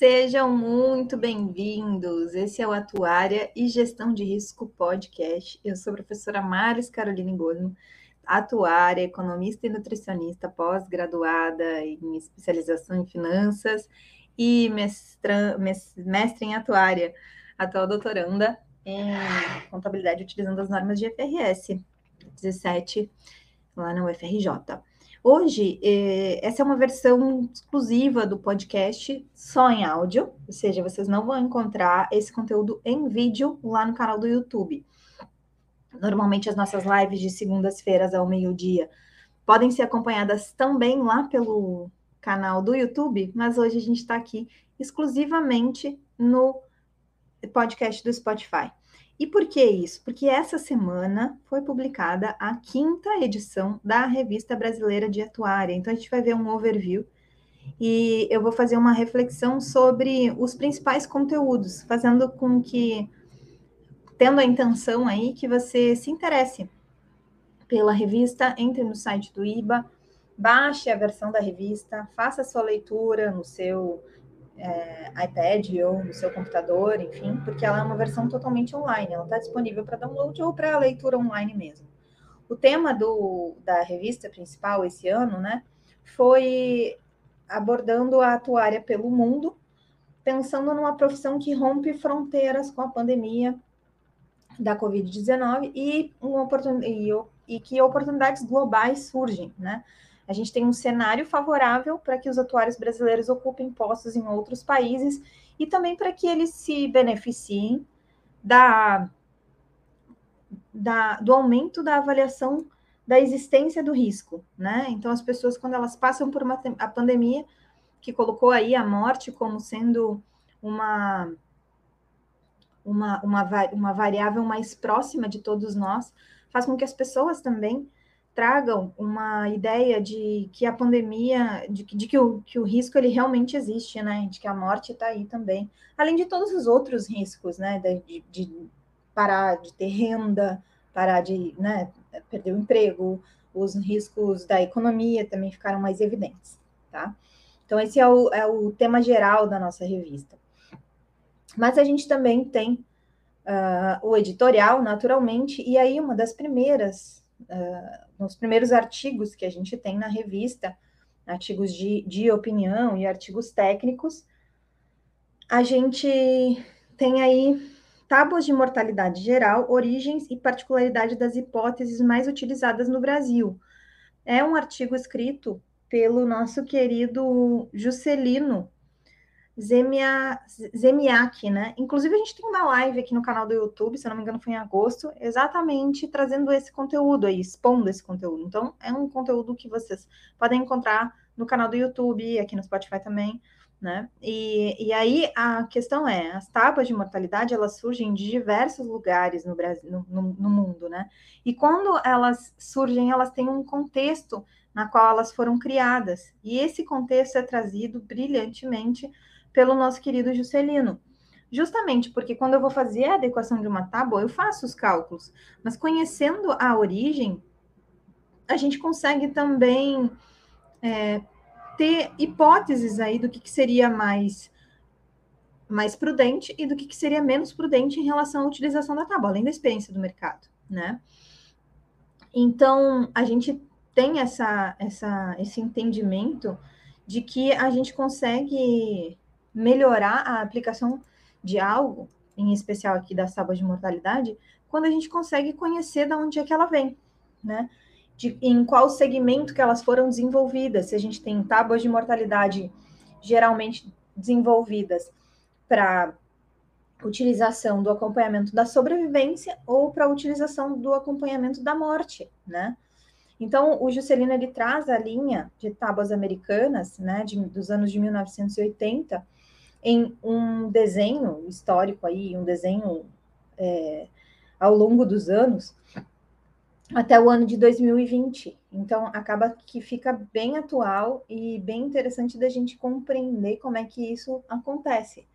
Sejam muito bem-vindos. Esse é o Atuária e Gestão de Risco Podcast. Eu sou a professora Maris Caroline Gosmo, atuária, economista e nutricionista, pós-graduada em especialização em finanças e mestra, mestre em atuária, atual doutoranda em contabilidade utilizando as normas de FRS 17 lá na UFRJ. Hoje, eh, essa é uma versão exclusiva do podcast só em áudio, ou seja, vocês não vão encontrar esse conteúdo em vídeo lá no canal do YouTube. Normalmente, as nossas lives de segundas-feiras ao meio-dia podem ser acompanhadas também lá pelo canal do YouTube, mas hoje a gente está aqui exclusivamente no podcast do Spotify. E por que isso? Porque essa semana foi publicada a quinta edição da Revista Brasileira de Atuária. Então, a gente vai ver um overview e eu vou fazer uma reflexão sobre os principais conteúdos, fazendo com que, tendo a intenção aí, que você se interesse pela revista, entre no site do IBA, baixe a versão da revista, faça a sua leitura no seu é, iPad ou no seu computador, enfim, porque ela é uma versão totalmente online, ela está disponível para download ou para leitura online mesmo. O tema do, da revista principal esse ano, né, foi abordando a atuária pelo mundo, pensando numa profissão que rompe fronteiras com a pandemia da Covid-19 e, e, e que oportunidades globais surgem, né? A gente tem um cenário favorável para que os atuários brasileiros ocupem postos em outros países e também para que eles se beneficiem da, da, do aumento da avaliação da existência do risco, né? Então, as pessoas, quando elas passam por uma a pandemia, que colocou aí a morte como sendo uma, uma, uma, uma variável mais próxima de todos nós, faz com que as pessoas também tragam uma ideia de que a pandemia, de, de que, o, que o risco ele realmente existe, né? De que a morte está aí também. Além de todos os outros riscos, né? De, de parar de ter renda, parar de né, perder o emprego, os riscos da economia também ficaram mais evidentes, tá? Então, esse é o, é o tema geral da nossa revista. Mas a gente também tem uh, o editorial, naturalmente, e aí uma das primeiras uh, nos primeiros artigos que a gente tem na revista, artigos de, de opinião e artigos técnicos, a gente tem aí tábuas de mortalidade geral, origens e particularidade das hipóteses mais utilizadas no Brasil. É um artigo escrito pelo nosso querido Juscelino Zemia, Zemiak, né? Inclusive, a gente tem uma live aqui no canal do YouTube, se eu não me engano, foi em agosto, exatamente trazendo esse conteúdo aí, expondo esse conteúdo. Então, é um conteúdo que vocês podem encontrar no canal do YouTube, aqui no Spotify também, né? E, e aí a questão é: as tábuas de mortalidade elas surgem de diversos lugares no Brasil, no, no, no mundo, né? E quando elas surgem, elas têm um contexto na qual elas foram criadas, e esse contexto é trazido brilhantemente pelo nosso querido Juscelino. Justamente porque quando eu vou fazer a adequação de uma tábua, eu faço os cálculos, mas conhecendo a origem, a gente consegue também é, ter hipóteses aí do que, que seria mais mais prudente e do que, que seria menos prudente em relação à utilização da tábua, além da experiência do mercado, né? Então, a gente tem essa, essa, esse entendimento de que a gente consegue melhorar a aplicação de algo, em especial aqui das tábuas de mortalidade, quando a gente consegue conhecer de onde é que ela vem, né? De, em qual segmento que elas foram desenvolvidas. Se a gente tem tábuas de mortalidade geralmente desenvolvidas para utilização do acompanhamento da sobrevivência ou para utilização do acompanhamento da morte, né? Então, o Juscelino ele traz a linha de tábuas americanas, né, de, dos anos de 1980, em um desenho histórico aí, um desenho é, ao longo dos anos, até o ano de 2020. Então, acaba que fica bem atual e bem interessante da gente compreender como é que isso acontece,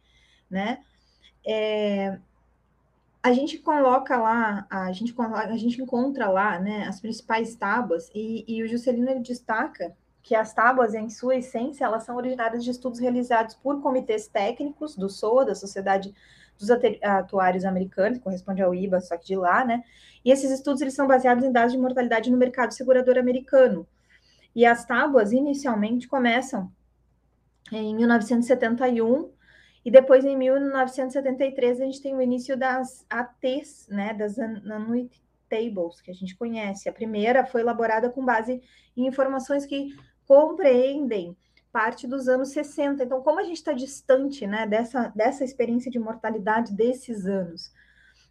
né? É, a gente coloca lá, a gente, a gente encontra lá, né, as principais tábuas, e, e o Juscelino ele destaca que as tábuas, em sua essência, elas são originárias de estudos realizados por comitês técnicos do SOA, da Sociedade dos Atuários Americanos, que corresponde ao IBA, só que de lá, né? E esses estudos eles são baseados em dados de mortalidade no mercado segurador americano. E as tábuas, inicialmente, começam em 1971, e depois, em 1973, a gente tem o início das ATs, né, das Annuity Tables, que a gente conhece. A primeira foi elaborada com base em informações que compreendem parte dos anos 60. Então, como a gente está distante né, dessa, dessa experiência de mortalidade desses anos?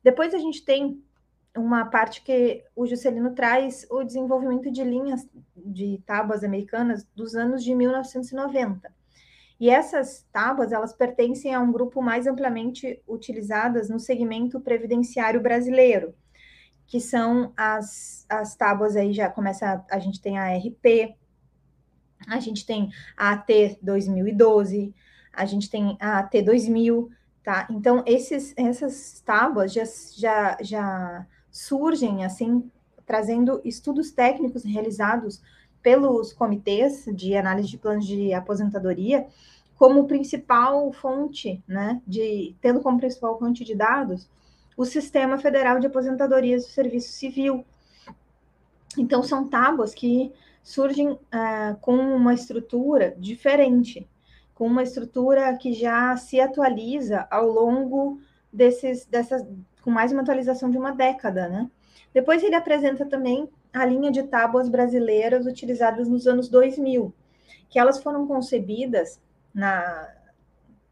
Depois a gente tem uma parte que o Juscelino traz o desenvolvimento de linhas de tábuas americanas dos anos de 1990. E essas tábuas, elas pertencem a um grupo mais amplamente utilizadas no segmento previdenciário brasileiro, que são as, as tábuas aí já começa, a gente tem a RP, a gente tem a AT 2012, a gente tem a AT 2000, tá? Então, esses, essas tábuas já, já, já surgem, assim, trazendo estudos técnicos realizados pelos comitês de análise de planos de aposentadoria como principal fonte, né, de, tendo como principal fonte de dados o Sistema Federal de Aposentadorias do Serviço Civil. Então, são tábuas que surgem uh, com uma estrutura diferente, com uma estrutura que já se atualiza ao longo desses, dessas, com mais uma atualização de uma década, né? Depois ele apresenta também a linha de tábuas brasileiras utilizadas nos anos 2000, que elas foram concebidas na,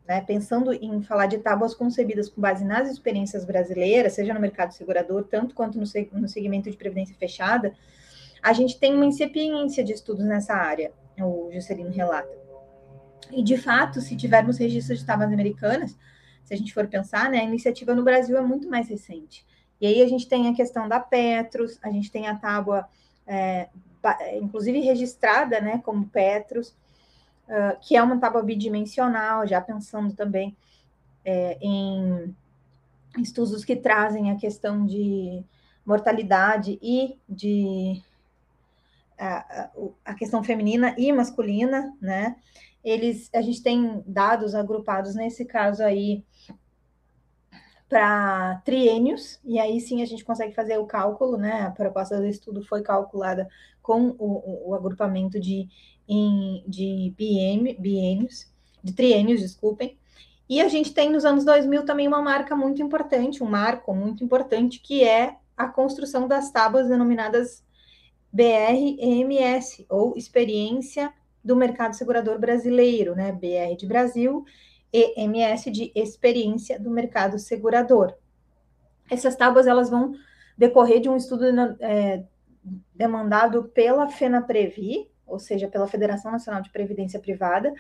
né, pensando em falar de tábuas concebidas com base nas experiências brasileiras, seja no mercado segurador, tanto quanto no, no segmento de previdência fechada, a gente tem uma incipiência de estudos nessa área, o Juscelino relata. E, de fato, se tivermos registros de tábuas americanas, se a gente for pensar, né, a iniciativa no Brasil é muito mais recente. E aí a gente tem a questão da Petros, a gente tem a tábua, é, inclusive registrada né, como Petros, uh, que é uma tábua bidimensional, já pensando também é, em estudos que trazem a questão de mortalidade e de a, a questão feminina e masculina, né? Eles, a gente tem dados agrupados nesse caso aí para triênios, e aí sim a gente consegue fazer o cálculo, né? A proposta do estudo foi calculada com o, o agrupamento de, em, de biênios, de triênios, desculpem. E a gente tem nos anos 2000 também uma marca muito importante, um marco muito importante, que é a construção das tábuas denominadas BR-EMS, ou Experiência do Mercado Segurador Brasileiro, né? BR de Brasil, EMS de Experiência do Mercado Segurador. Essas tábuas, elas vão decorrer de um estudo é, demandado pela FENAPREVI, ou seja, pela Federação Nacional de Previdência Privada,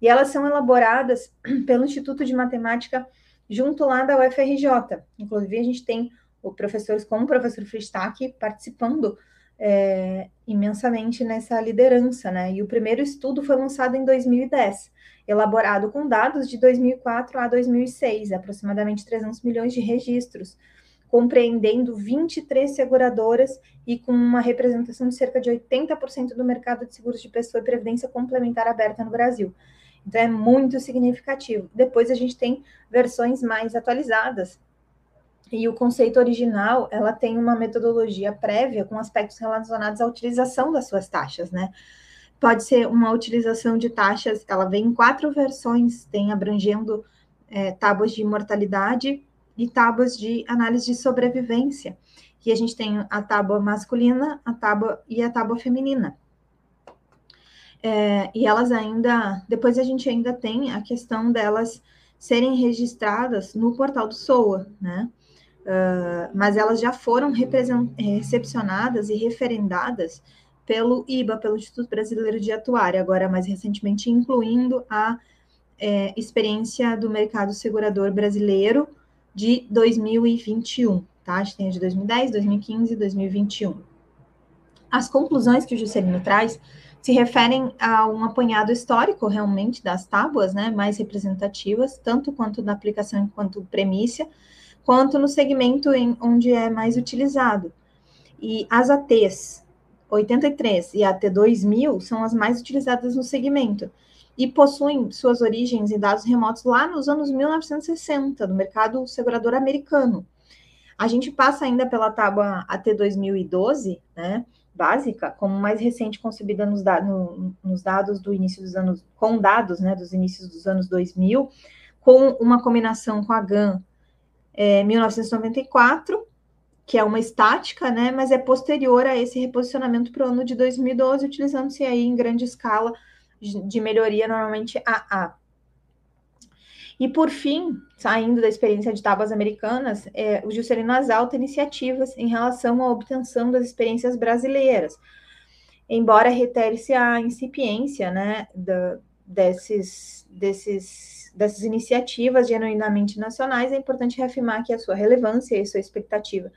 e elas são elaboradas pelo Instituto de Matemática junto lá da UFRJ. Inclusive, a gente tem o professores como o professor Fristac participando é, imensamente nessa liderança, né? E o primeiro estudo foi lançado em 2010, elaborado com dados de 2004 a 2006, aproximadamente 300 milhões de registros, compreendendo 23 seguradoras e com uma representação de cerca de 80% do mercado de seguros de pessoa e previdência complementar aberta no Brasil. Então é muito significativo. Depois a gente tem versões mais atualizadas, e o conceito original, ela tem uma metodologia prévia com aspectos relacionados à utilização das suas taxas, né? Pode ser uma utilização de taxas, ela vem em quatro versões, tem abrangendo é, tábuas de mortalidade e tábuas de análise de sobrevivência. E a gente tem a tábua masculina, a tábua e a tábua feminina. É, e elas ainda, depois a gente ainda tem a questão delas serem registradas no portal do SOA, né? Uh, mas elas já foram recepcionadas e referendadas pelo IBA, pelo Instituto Brasileiro de Atuária, agora mais recentemente incluindo a é, experiência do mercado segurador brasileiro de 2021, tá? A gente tem a de 2010, 2015 e 2021. As conclusões que o Juscelino traz se referem a um apanhado histórico realmente das tábuas, né, mais representativas, tanto quanto na aplicação quanto premissa, quanto no segmento em onde é mais utilizado. E as ATs, 83 e a T2000 são as mais utilizadas no segmento e possuem suas origens em dados remotos lá nos anos 1960, do mercado segurador americano. A gente passa ainda pela tábua AT 2012, né, básica, como mais recente concebida nos, da, no, nos dados do início dos anos, com dados, né, dos inícios dos anos 2000, com uma combinação com a GAN é, 1994, que é uma estática, né, mas é posterior a esse reposicionamento para o ano de 2012, utilizando-se aí em grande escala de melhoria, normalmente AA. E por fim, saindo da experiência de tábuas americanas, é, o Juscelino exalta iniciativas em relação à obtenção das experiências brasileiras, embora reitere-se a incipiência né, da, desses, desses, dessas iniciativas genuinamente nacionais, é importante reafirmar que a sua relevância e sua expectativa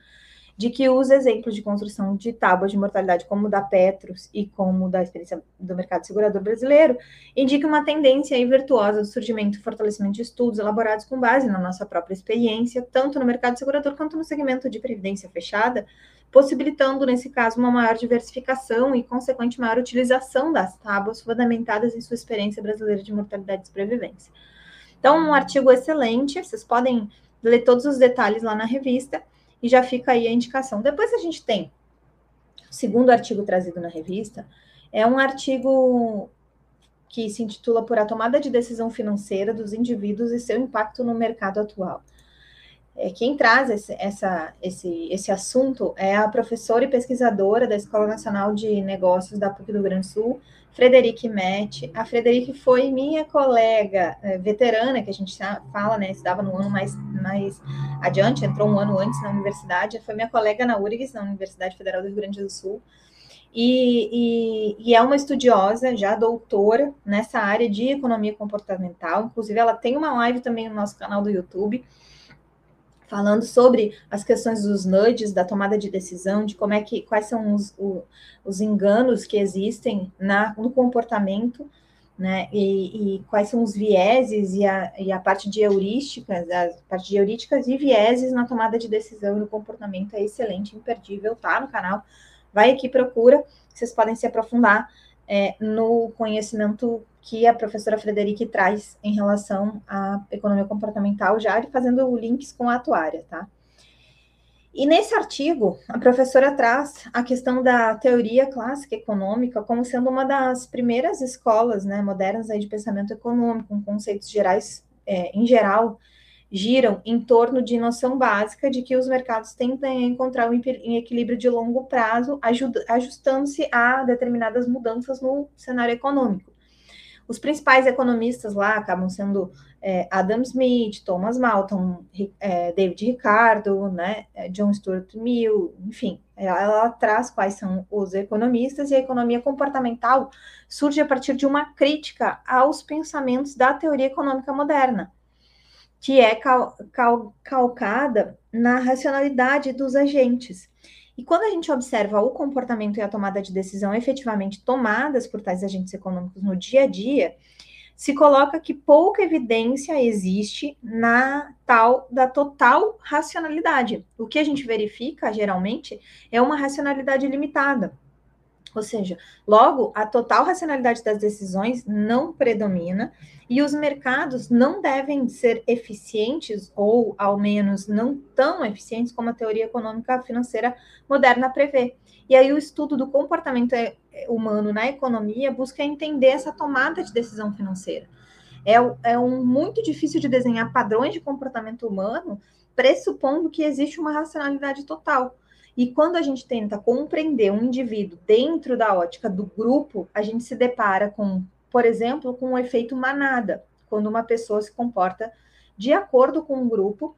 de que os exemplos de construção de tábuas de mortalidade, como o da Petros e como da experiência do mercado segurador brasileiro, indicam uma tendência virtuosa do surgimento e fortalecimento de estudos elaborados com base na nossa própria experiência, tanto no mercado segurador quanto no segmento de previdência fechada, possibilitando, nesse caso, uma maior diversificação e, consequente, maior utilização das tábuas fundamentadas em sua experiência brasileira de mortalidade e sobrevivência. Então, um artigo excelente, vocês podem ler todos os detalhes lá na revista, e já fica aí a indicação. Depois a gente tem o segundo artigo trazido na revista, é um artigo que se intitula Por a tomada de decisão financeira dos indivíduos e seu impacto no mercado atual. É, quem traz esse, essa, esse, esse assunto é a professora e pesquisadora da Escola Nacional de Negócios da PUC do Grande Sul, Frederic Mette. A Frederic foi minha colega é, veterana, que a gente fala, né? Estava no ano mais, mais adiante, entrou um ano antes na universidade. Foi minha colega na URGS, na Universidade Federal do Rio Grande do Sul. E, e, e, é uma estudiosa, já doutora nessa área de economia comportamental. Inclusive, ela tem uma live também no nosso canal do YouTube falando sobre as questões dos nudges, da tomada de decisão, de como é que, quais são os, o, os enganos que existem na, no comportamento, né, e, e, quais são os vieses e a, e a parte de heurísticas, a parte de heurísticas e vieses na tomada de decisão e no comportamento é excelente, imperdível, tá no canal, vai aqui, procura, vocês podem se aprofundar é, no conhecimento que a professora Frederique traz em relação à economia comportamental, já fazendo links com a atuária, tá? E nesse artigo, a professora traz a questão da teoria clássica econômica como sendo uma das primeiras escolas né, modernas aí de pensamento econômico, com conceitos gerais, é, em geral, giram em torno de noção básica de que os mercados tendem a encontrar um equilíbrio de longo prazo, ajustando-se a determinadas mudanças no cenário econômico. Os principais economistas lá acabam sendo é, Adam Smith, Thomas Malton, é, David Ricardo, né, é, John Stuart Mill, enfim, ela, ela traz quais são os economistas e a economia comportamental surge a partir de uma crítica aos pensamentos da teoria econômica moderna, que é cal, cal, calcada na racionalidade dos agentes. E quando a gente observa o comportamento e a tomada de decisão efetivamente tomadas por tais agentes econômicos no dia a dia, se coloca que pouca evidência existe na tal da total racionalidade. O que a gente verifica geralmente é uma racionalidade limitada. Ou seja, logo, a total racionalidade das decisões não predomina e os mercados não devem ser eficientes, ou ao menos não tão eficientes como a teoria econômica financeira moderna prevê. E aí o estudo do comportamento é, humano na economia busca entender essa tomada de decisão financeira. É, é um, muito difícil de desenhar padrões de comportamento humano pressupondo que existe uma racionalidade total. E quando a gente tenta compreender um indivíduo dentro da ótica do grupo, a gente se depara com, por exemplo, com o efeito manada, quando uma pessoa se comporta de acordo com um grupo,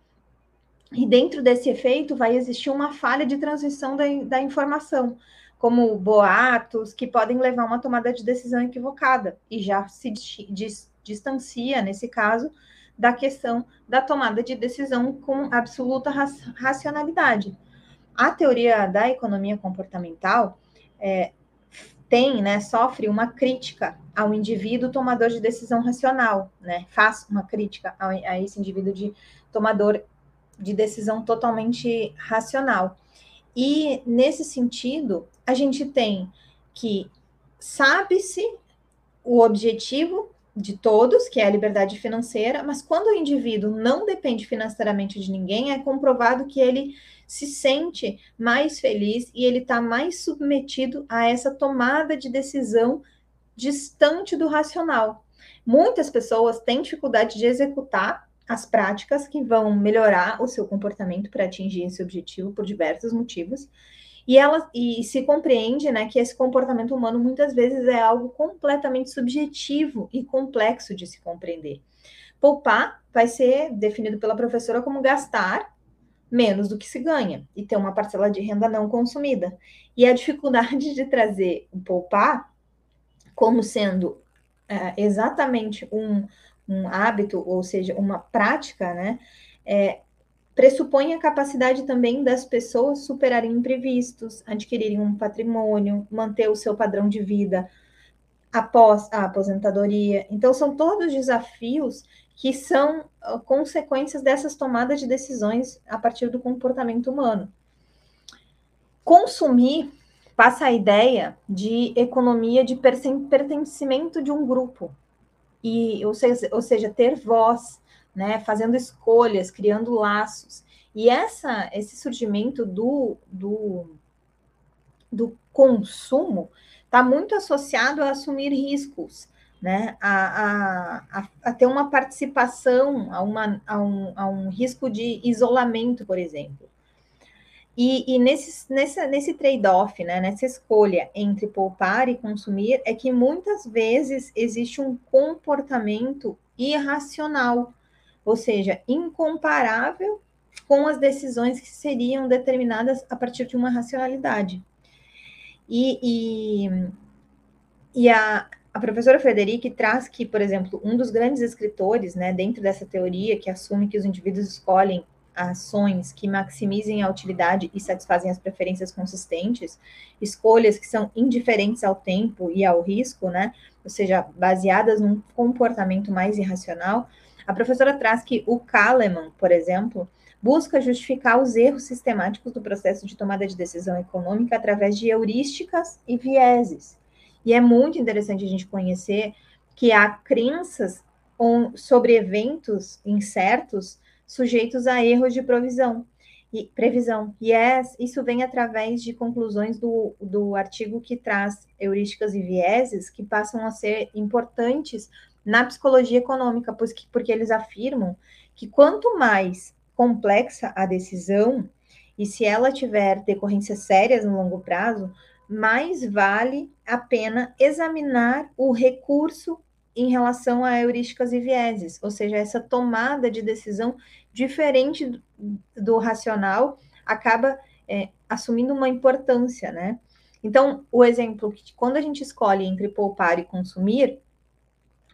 e dentro desse efeito vai existir uma falha de transmissão da, da informação, como boatos que podem levar a uma tomada de decisão equivocada, e já se dis, distancia, nesse caso, da questão da tomada de decisão com absoluta racionalidade a teoria da economia comportamental é, tem, né, sofre uma crítica ao indivíduo tomador de decisão racional, né, faz uma crítica a, a esse indivíduo de tomador de decisão totalmente racional. E nesse sentido, a gente tem que sabe-se o objetivo de todos, que é a liberdade financeira, mas quando o indivíduo não depende financeiramente de ninguém, é comprovado que ele se sente mais feliz e ele está mais submetido a essa tomada de decisão distante do racional. Muitas pessoas têm dificuldade de executar as práticas que vão melhorar o seu comportamento para atingir esse objetivo por diversos motivos. E ela e se compreende, né, que esse comportamento humano muitas vezes é algo completamente subjetivo e complexo de se compreender. Poupar vai ser definido pela professora como gastar menos do que se ganha e ter uma parcela de renda não consumida. E a dificuldade de trazer o poupar como sendo é, exatamente um, um hábito, ou seja, uma prática, né, é, pressupõe a capacidade também das pessoas superarem imprevistos, adquirirem um patrimônio, manter o seu padrão de vida após a aposentadoria. Então, são todos desafios que são consequências dessas tomadas de decisões a partir do comportamento humano. Consumir passa a ideia de economia de pertencimento de um grupo, e ou seja, ou seja ter voz, né, fazendo escolhas, criando laços. E essa, esse surgimento do, do, do consumo está muito associado a assumir riscos, né, a, a, a, ter uma participação, a, uma, a, um, a um risco de isolamento, por exemplo. E, e nesse, nesse trade-off, né, nessa escolha entre poupar e consumir, é que muitas vezes existe um comportamento irracional, ou seja, incomparável com as decisões que seriam determinadas a partir de uma racionalidade. E, e, e a, a professora Frederic traz que, por exemplo, um dos grandes escritores, né, dentro dessa teoria que assume que os indivíduos escolhem ações que maximizem a utilidade e satisfazem as preferências consistentes, escolhas que são indiferentes ao tempo e ao risco, né? Ou seja, baseadas num comportamento mais irracional. A professora traz que o Kahneman, por exemplo, busca justificar os erros sistemáticos do processo de tomada de decisão econômica através de heurísticas e vieses. E é muito interessante a gente conhecer que há crenças sobre eventos incertos sujeitos a erros de provisão e previsão. E é, isso vem através de conclusões do, do artigo que traz heurísticas e vieses que passam a ser importantes na psicologia econômica, porque, porque eles afirmam que quanto mais complexa a decisão, e se ela tiver decorrências sérias no longo prazo, mais vale a pena examinar o recurso em relação a heurísticas e vieses, ou seja, essa tomada de decisão diferente do, racional acaba é, assumindo uma importância, né? Então, o exemplo que quando a gente escolhe entre poupar e consumir,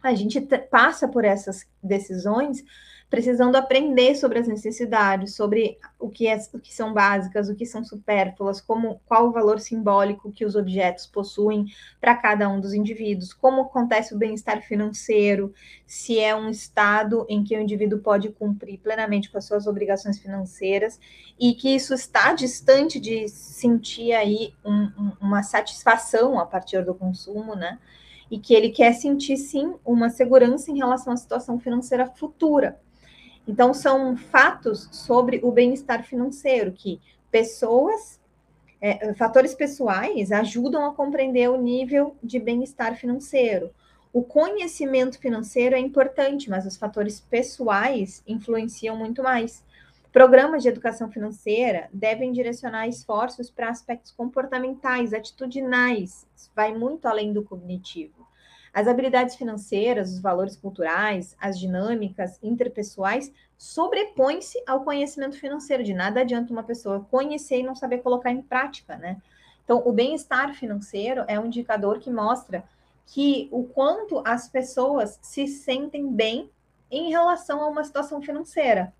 a gente passa por essas decisões precisando aprender sobre as necessidades, sobre o que, é, o que são básicas, o que são supérfluas, como qual o valor simbólico que os objetos possuem para cada um dos indivíduos, como acontece o bem-estar financeiro, se é um estado em que o indivíduo pode cumprir plenamente com as suas obrigações financeiras e que isso está distante de sentir aí um, um, uma satisfação a partir do consumo, né? E que ele quer sentir sim uma segurança em relação à situação financeira futura. Então, são fatos sobre o bem-estar financeiro, que pessoas, é, fatores pessoais ajudam a compreender o nível de bem-estar financeiro. O conhecimento financeiro é importante, mas os fatores pessoais influenciam muito mais. Programas de educação financeira devem direcionar esforços para aspectos comportamentais, atitudinais, vai muito além do cognitivo. As habilidades financeiras, os valores culturais, as dinâmicas interpessoais sobrepõem-se ao conhecimento financeiro. De nada adianta uma pessoa conhecer e não saber colocar em prática, né? Então, o bem-estar financeiro é um indicador que mostra que o quanto as pessoas se sentem bem em relação a uma situação financeira.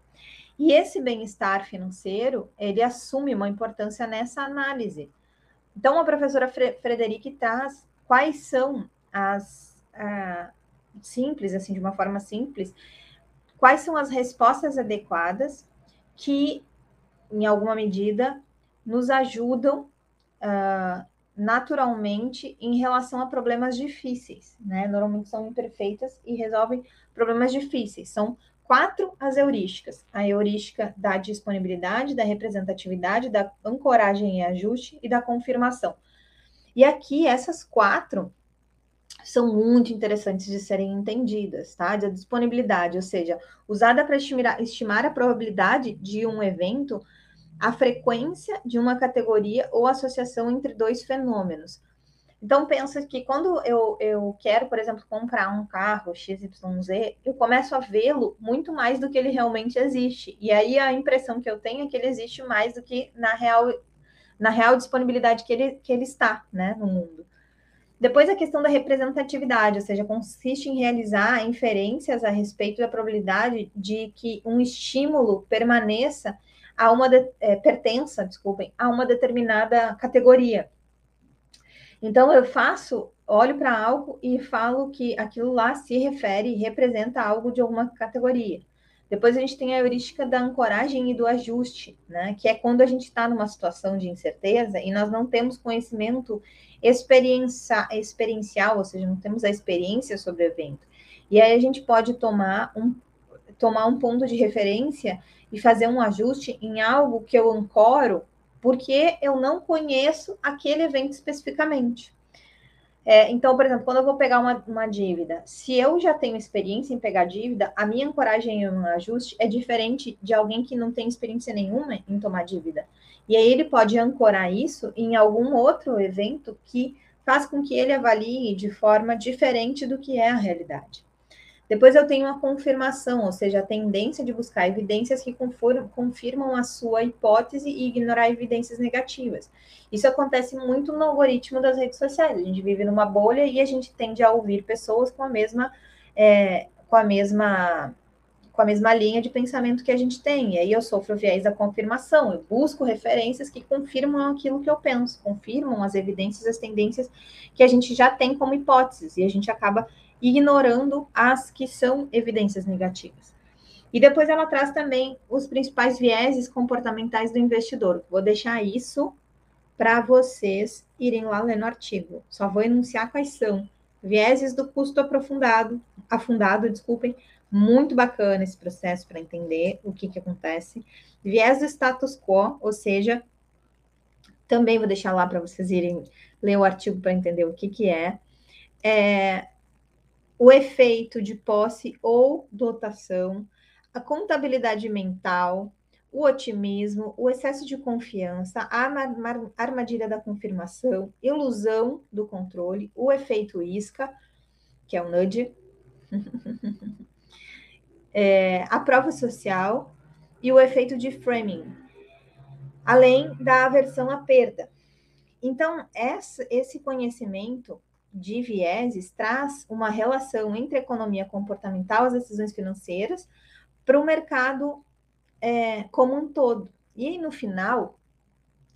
E esse bem-estar financeiro, ele assume uma importância nessa análise. Então, a professora Frederic traz quais são as uh, simples, assim, de uma forma simples, quais são as respostas adequadas que, em alguma medida, nos ajudam uh, naturalmente em relação a problemas difíceis, né? Normalmente são imperfeitas e resolvem problemas difíceis. São quatro as heurísticas: a heurística da disponibilidade, da representatividade, da ancoragem e ajuste e da confirmação. E aqui essas quatro são muito interessantes de serem entendidas, tá? Da disponibilidade, ou seja, usada para estimar, estimar a probabilidade de um evento a frequência de uma categoria ou associação entre dois fenômenos. Então, pensa que quando eu, eu quero, por exemplo, comprar um carro XYZ, eu começo a vê-lo muito mais do que ele realmente existe. E aí a impressão que eu tenho é que ele existe mais do que na real, na real disponibilidade que ele, que ele está né, no mundo. Depois a questão da representatividade, ou seja, consiste em realizar inferências a respeito da probabilidade de que um estímulo permaneça a uma de, é, pertença, desculpem, a uma determinada categoria. Então eu faço, olho para algo e falo que aquilo lá se refere e representa algo de alguma categoria. Depois a gente tem a heurística da ancoragem e do ajuste, né? Que é quando a gente está numa situação de incerteza e nós não temos conhecimento experiencial, ou seja, não temos a experiência sobre o evento. E aí a gente pode tomar um, tomar um ponto de referência e fazer um ajuste em algo que eu ancoro, porque eu não conheço aquele evento especificamente. É, então, por exemplo, quando eu vou pegar uma, uma, dívida, se eu já tenho experiência em pegar dívida, a minha ancoragem em um ajuste é diferente de alguém que não tem experiência nenhuma em tomar dívida. E aí ele pode ancorar isso em algum outro evento que faz com que ele avalie de forma diferente do que é a realidade. Depois eu tenho a confirmação, ou seja, a tendência de buscar evidências que confirmam a sua hipótese e ignorar evidências negativas. Isso acontece muito no algoritmo das redes sociais. A gente vive numa bolha e a gente tende a ouvir pessoas com a mesma, é, com a mesma com a mesma linha de pensamento que a gente tem. E aí eu sofro o viés da confirmação, eu busco referências que confirmam aquilo que eu penso, confirmam as evidências, as tendências que a gente já tem como hipóteses, e a gente acaba ignorando as que são evidências negativas. E depois ela traz também os principais vieses comportamentais do investidor. Vou deixar isso para vocês irem lá ler no artigo. Só vou enunciar quais são. Vieses do custo aprofundado, afundado, desculpem, muito bacana esse processo para entender o que, que acontece. Viés do status quo, ou seja, também vou deixar lá para vocês irem ler o artigo para entender o que, que é. é o efeito de posse ou dotação, a contabilidade mental, o otimismo, o excesso de confiança, a armadilha da confirmação, ilusão do controle, o efeito isca, que é o nudge, é, a prova social e o efeito de framing, além da aversão à perda. Então, esse conhecimento de vieses traz uma relação entre economia comportamental, as decisões financeiras, para o mercado é, como um todo. E no final,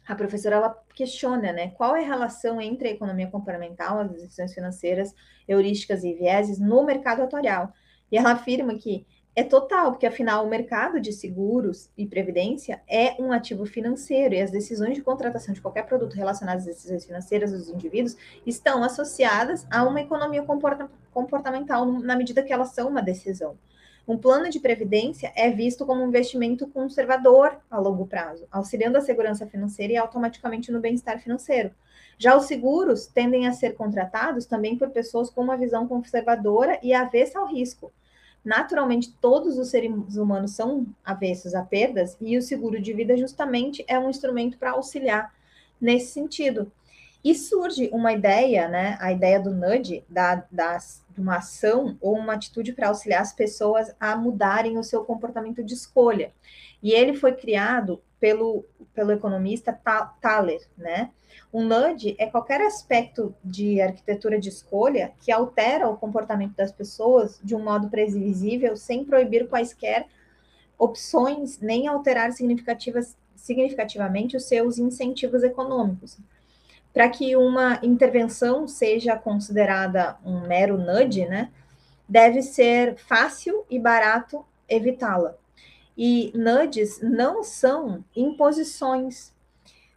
a professora ela questiona, né, qual é a relação entre a economia comportamental, as decisões financeiras, heurísticas e vieses no mercado atuarial. E ela afirma que é total, porque afinal o mercado de seguros e previdência é um ativo financeiro e as decisões de contratação de qualquer produto relacionado às decisões financeiras dos indivíduos estão associadas a uma economia comportamental na medida que elas são uma decisão. Um plano de previdência é visto como um investimento conservador a longo prazo, auxiliando a segurança financeira e automaticamente no bem-estar financeiro. Já os seguros tendem a ser contratados também por pessoas com uma visão conservadora e avessa ao risco naturalmente todos os seres humanos são avessos a perdas e o seguro de vida justamente é um instrumento para auxiliar nesse sentido. E surge uma ideia, né, a ideia do nudge, da, da, de uma ação ou uma atitude para auxiliar as pessoas a mudarem o seu comportamento de escolha. E ele foi criado pelo, pelo economista Thaler, né? Um nudge é qualquer aspecto de arquitetura de escolha que altera o comportamento das pessoas de um modo previsível, sem proibir quaisquer opções, nem alterar significativamente os seus incentivos econômicos. Para que uma intervenção seja considerada um mero nudge, né, deve ser fácil e barato evitá-la. E nudges não são imposições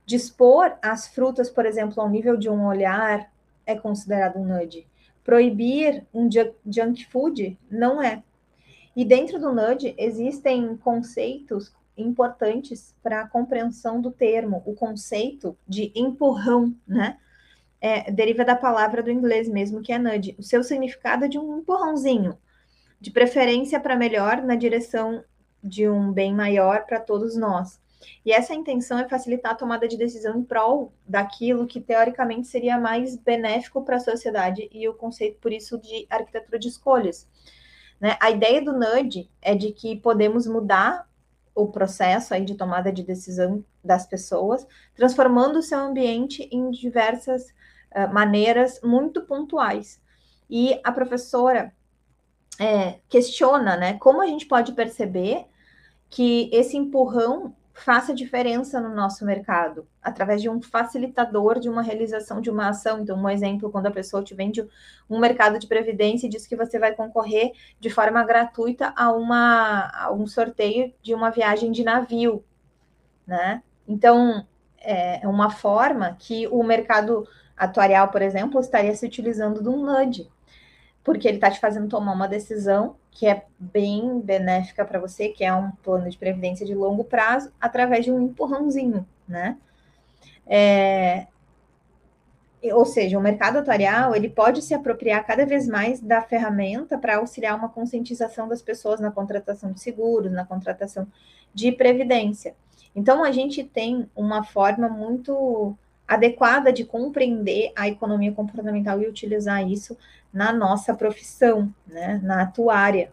Dispor as frutas, por exemplo, ao nível de um olhar é considerado um nudge. Proibir um junk food não é. E dentro do nudge existem conceitos importantes para a compreensão do termo. O conceito de empurrão, né? É, deriva da palavra do inglês mesmo, que é nudge. O seu significado é de um empurrãozinho, de preferência para melhor na direção de um bem maior para todos nós. E essa intenção é facilitar a tomada de decisão em prol daquilo que teoricamente seria mais benéfico para a sociedade e o conceito, por isso, de arquitetura de escolhas. Né? A ideia do nudge é de que podemos mudar o processo aí de tomada de decisão das pessoas, transformando o seu ambiente em diversas uh, maneiras muito pontuais. E a professora é, questiona, né, como a gente pode perceber que esse empurrão faça diferença no nosso mercado, através de um facilitador de uma realização de uma ação. Então, um exemplo, quando a pessoa te vende um mercado de previdência e diz que você vai concorrer de forma gratuita a, uma, a um sorteio de uma viagem de navio, né? Então, é uma forma que o mercado atuarial, por exemplo, estaria se utilizando de um nudge, porque ele está te fazendo tomar uma decisão que é bem benéfica para você, que é um plano de previdência de longo prazo, através de um empurrãozinho, né? É, ou seja, o mercado atuarial ele pode se apropriar cada vez mais da ferramenta para auxiliar uma conscientização das pessoas na contratação de seguros, na contratação de previdência. Então, a gente tem uma forma muito adequada de compreender a economia comportamental e utilizar isso na nossa profissão, né, na atuária.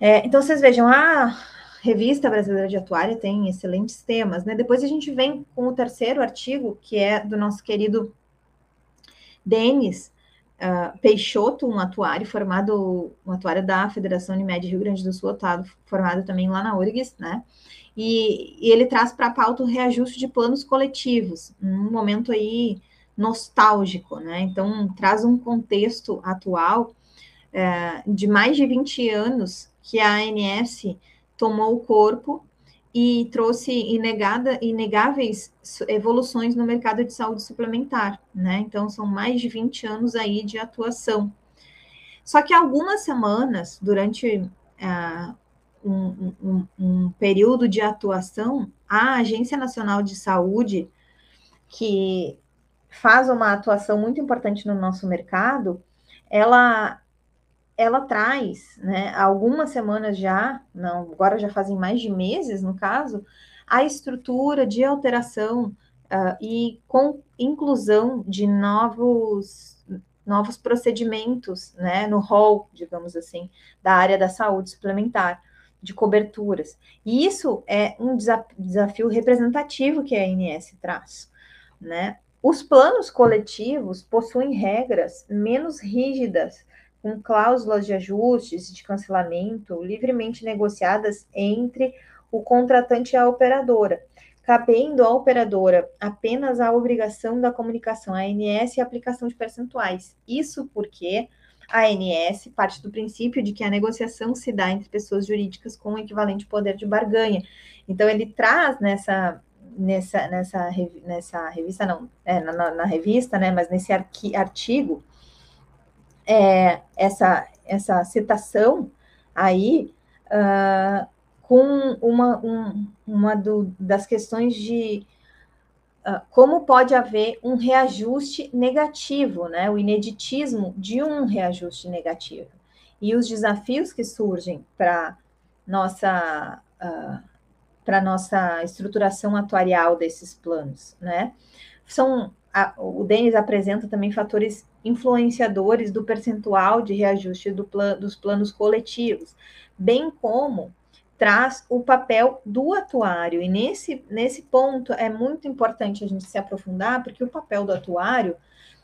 É, então, vocês vejam, a Revista Brasileira de Atuária tem excelentes temas, né? Depois a gente vem com o terceiro artigo, que é do nosso querido Denis uh, Peixoto, um atuário formado, um atuário da Federação Unimed Rio Grande do Sul, formado também lá na URGS, né? E, e ele traz para a pauta o reajuste de planos coletivos, um momento aí nostálgico, né? Então, traz um contexto atual é, de mais de 20 anos que a ANS tomou o corpo e trouxe inegada, inegáveis evoluções no mercado de saúde suplementar, né? Então, são mais de 20 anos aí de atuação. Só que algumas semanas, durante uh, um, um, um, período de atuação, a Agência Nacional de Saúde, que faz uma atuação muito importante no nosso mercado, ela ela traz, né, algumas semanas já, não, agora já fazem mais de meses, no caso, a estrutura de alteração uh, e com inclusão de novos novos procedimentos, né, no rol, digamos assim, da área da saúde suplementar, de coberturas. E isso é um desafio representativo que a ANS traz, né? Os planos coletivos possuem regras menos rígidas, com cláusulas de ajustes, de cancelamento, livremente negociadas entre o contratante e a operadora, cabendo à operadora apenas a obrigação da comunicação ANS e aplicação de percentuais. Isso porque a ANS parte do princípio de que a negociação se dá entre pessoas jurídicas com equivalente poder de barganha. Então, ele traz nessa nessa, nessa, nessa revista, não, é, na, na, revista, né, mas nesse arqui, artigo, é, essa, essa citação aí uh, com uma, um, uma do, das questões de uh, como pode haver um reajuste negativo, né, o ineditismo de um reajuste negativo, e os desafios que surgem para nossa uh, para a nossa estruturação atuarial desses planos, né? São, a, o Denis apresenta também fatores influenciadores do percentual de reajuste do plan, dos planos coletivos, bem como traz o papel do atuário. E nesse, nesse ponto é muito importante a gente se aprofundar, porque o papel do atuário,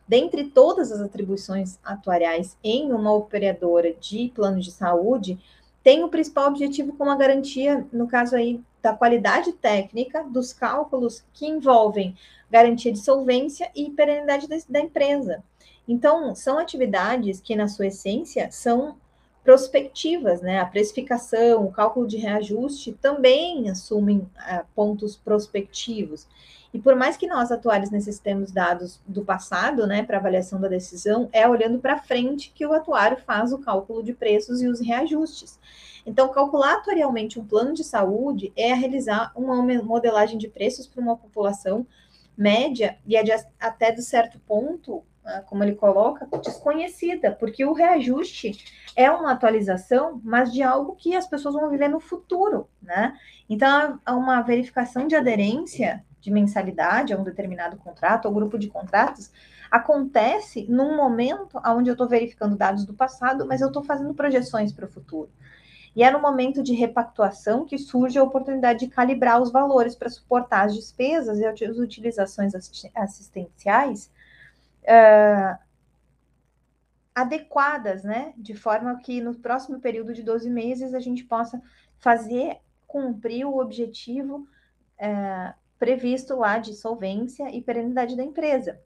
dentre todas as atribuições atuariais em uma operadora de plano de saúde, tem o principal objetivo como a garantia, no caso aí, da qualidade técnica dos cálculos que envolvem garantia de solvência e perenidade da, empresa. Então, são atividades que, na sua essência, são prospectivas, né? A precificação, o cálculo de reajuste também assumem uh, pontos prospectivos. E por mais que nós atuários necessitemos dados do passado, né, para avaliação da decisão, é olhando para frente que o atuário faz o cálculo de preços e os reajustes. Então, calcular atuarialmente um plano de saúde é realizar uma modelagem de preços para uma população média e é até de certo ponto como ele coloca, desconhecida, porque o reajuste é uma atualização, mas de algo que as pessoas vão viver no futuro, né? Então, uma verificação de aderência de mensalidade a um determinado contrato ou grupo de contratos acontece num momento onde eu estou verificando dados do passado, mas eu estou fazendo projeções para o futuro. E é no momento de repactuação que surge a oportunidade de calibrar os valores para suportar as despesas e as utilizações assistenciais uh, adequadas, né? De forma que no próximo período de 12 meses a gente possa fazer cumprir o objetivo uh, previsto lá de solvência e perenidade da empresa.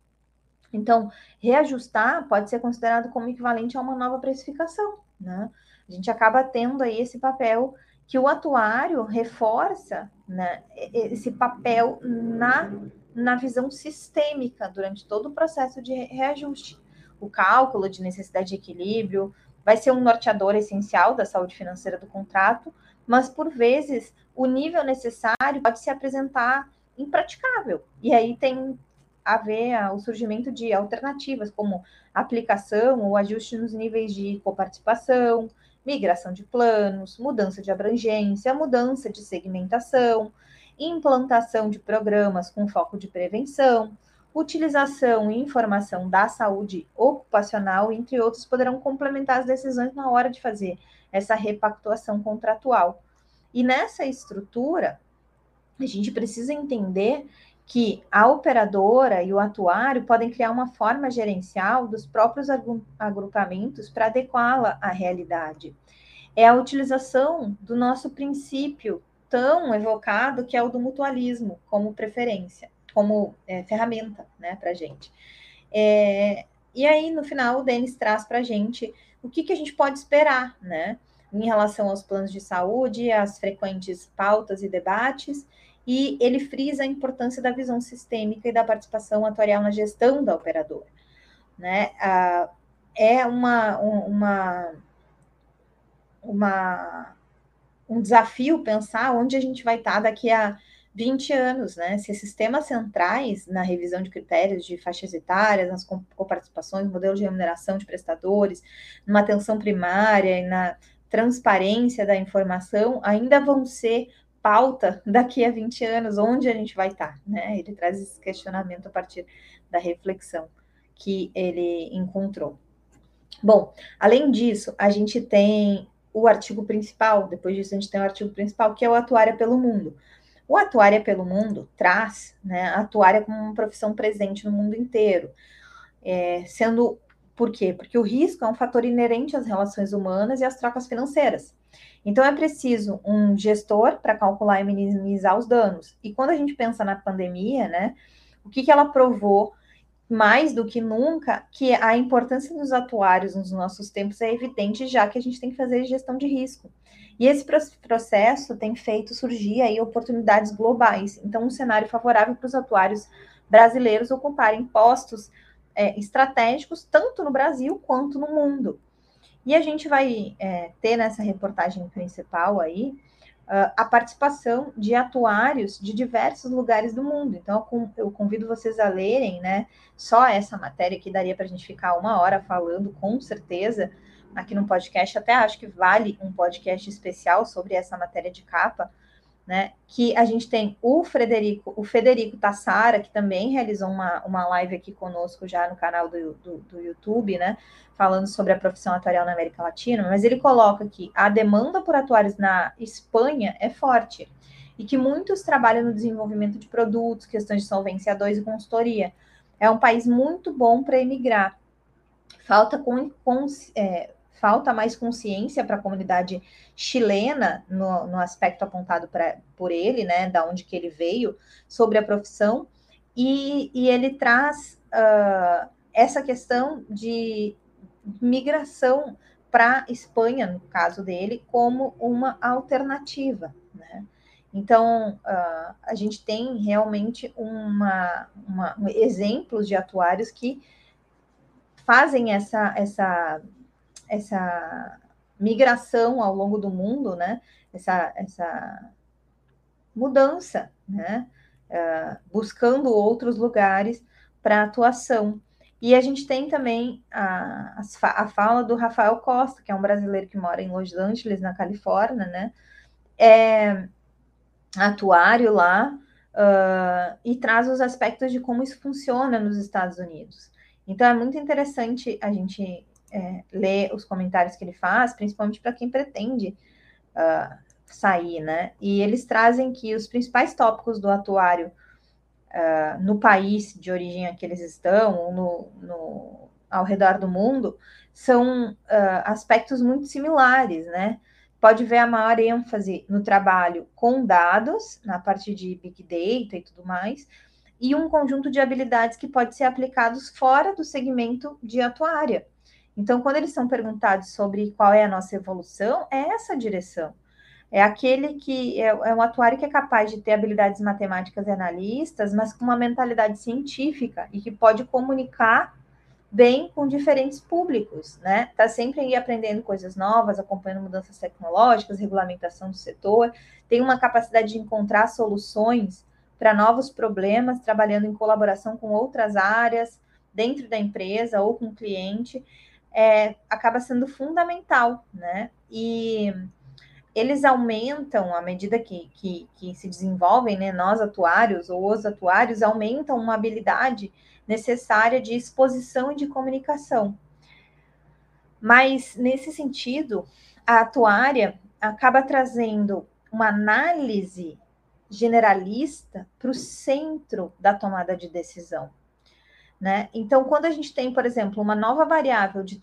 Então, reajustar pode ser considerado como equivalente a uma nova precificação, né? A gente acaba tendo aí esse papel que o atuário reforça né, esse papel na na visão sistêmica durante todo o processo de reajuste. O cálculo de necessidade de equilíbrio vai ser um norteador essencial da saúde financeira do contrato, mas por vezes o nível necessário pode se apresentar impraticável. E aí tem a ver o surgimento de alternativas, como aplicação ou ajuste nos níveis de coparticipação, migração de planos, mudança de abrangência, mudança de segmentação, implantação de programas com foco de prevenção, utilização e informação da saúde ocupacional, entre outros, poderão complementar as decisões na hora de fazer essa repactuação contratual. E nessa estrutura, a gente precisa entender que a operadora e o atuário podem criar uma forma gerencial dos próprios agrupamentos para adequá-la à realidade. É a utilização do nosso princípio tão evocado que é o do mutualismo como preferência, como é, ferramenta né, para a gente. É, e aí, no final, o Denis traz para a gente o que, que a gente pode esperar, né? Em relação aos planos de saúde, às frequentes pautas e debates, e ele frisa a importância da visão sistêmica e da participação atuarial na gestão da operadora. Né? Ah, é uma, uma, uma um desafio pensar onde a gente vai estar daqui a 20 anos, né? Se sistemas centrais na revisão de critérios de faixas etárias, nas coparticipações, modelo de remuneração de prestadores, numa atenção primária e na transparência da informação ainda vão ser pauta daqui a 20 anos, onde a gente vai estar, né? Ele traz esse questionamento a partir da reflexão que ele encontrou. Bom, além disso, a gente tem o artigo principal, depois disso a gente tem o artigo principal, que é o Atuária pelo Mundo. O Atuária pelo Mundo traz né, a atuária como uma profissão presente no mundo inteiro, é, sendo por quê? Porque o risco é um fator inerente às relações humanas e às trocas financeiras. Então é preciso um gestor para calcular e minimizar os danos. E quando a gente pensa na pandemia, né, o que, que ela provou mais do que nunca que a importância dos atuários nos nossos tempos é evidente, já que a gente tem que fazer gestão de risco. E esse processo tem feito surgir aí oportunidades globais. Então, um cenário favorável para os atuários brasileiros ocuparem postos é, estratégicos, tanto no Brasil quanto no mundo. E a gente vai é, ter nessa reportagem principal aí uh, a participação de atuários de diversos lugares do mundo. Então, eu convido vocês a lerem, né? Só essa matéria que daria para a gente ficar uma hora falando, com certeza, aqui no podcast. Até acho que vale um podcast especial sobre essa matéria de capa né? Que a gente tem o Frederico, o Federico Tassara, que também realizou uma, uma live aqui conosco já no canal do, do, do YouTube, né? Falando sobre a profissão atuarial na América Latina, mas ele coloca que a demanda por atuários na Espanha é forte e que muitos trabalham no desenvolvimento de produtos, questões de solvência 2 e consultoria. É um país muito bom para emigrar. Falta com, com é, falta mais consciência para a comunidade chilena no, no aspecto apontado pra, por ele, né, da onde que ele veio, sobre a profissão, e, e ele traz uh, essa questão de migração para Espanha, no caso dele, como uma alternativa. Né? Então, uh, a gente tem realmente uma, uma, um, exemplos de atuários que fazem essa, essa, essa migração ao longo do mundo, né? essa, essa mudança, né? Uh, buscando outros lugares para atuação. E a gente tem também a, a fala do Rafael Costa, que é um brasileiro que mora em Los Angeles, na Califórnia, né? É atuário lá uh, e traz os aspectos de como isso funciona nos Estados Unidos. Então é muito interessante a gente é, ler os comentários que ele faz, principalmente para quem pretende uh, sair, né? E eles trazem que os principais tópicos do atuário uh, no país de origem a que eles estão, ou no, no ao redor do mundo, são uh, aspectos muito similares, né? Pode ver a maior ênfase no trabalho com dados, na parte de Big Data e tudo mais, e um conjunto de habilidades que pode ser aplicados fora do segmento de atuária. Então, quando eles são perguntados sobre qual é a nossa evolução, é essa direção é aquele que é, é um atuário que é capaz de ter habilidades matemáticas e analistas, mas com uma mentalidade científica e que pode comunicar bem com diferentes públicos, né? Tá sempre aí aprendendo coisas novas, acompanhando mudanças tecnológicas, regulamentação do setor, tem uma capacidade de encontrar soluções para novos problemas, trabalhando em colaboração com outras áreas dentro da empresa ou com o cliente, é, acaba sendo fundamental, né? E eles aumentam à medida que, que, que, se desenvolvem, né? Nós atuários ou os atuários aumentam uma habilidade necessária de exposição e de comunicação. Mas nesse sentido, a atuária acaba trazendo uma análise generalista para o centro da tomada de decisão. Né? Então, quando a gente tem, por exemplo, uma nova variável de,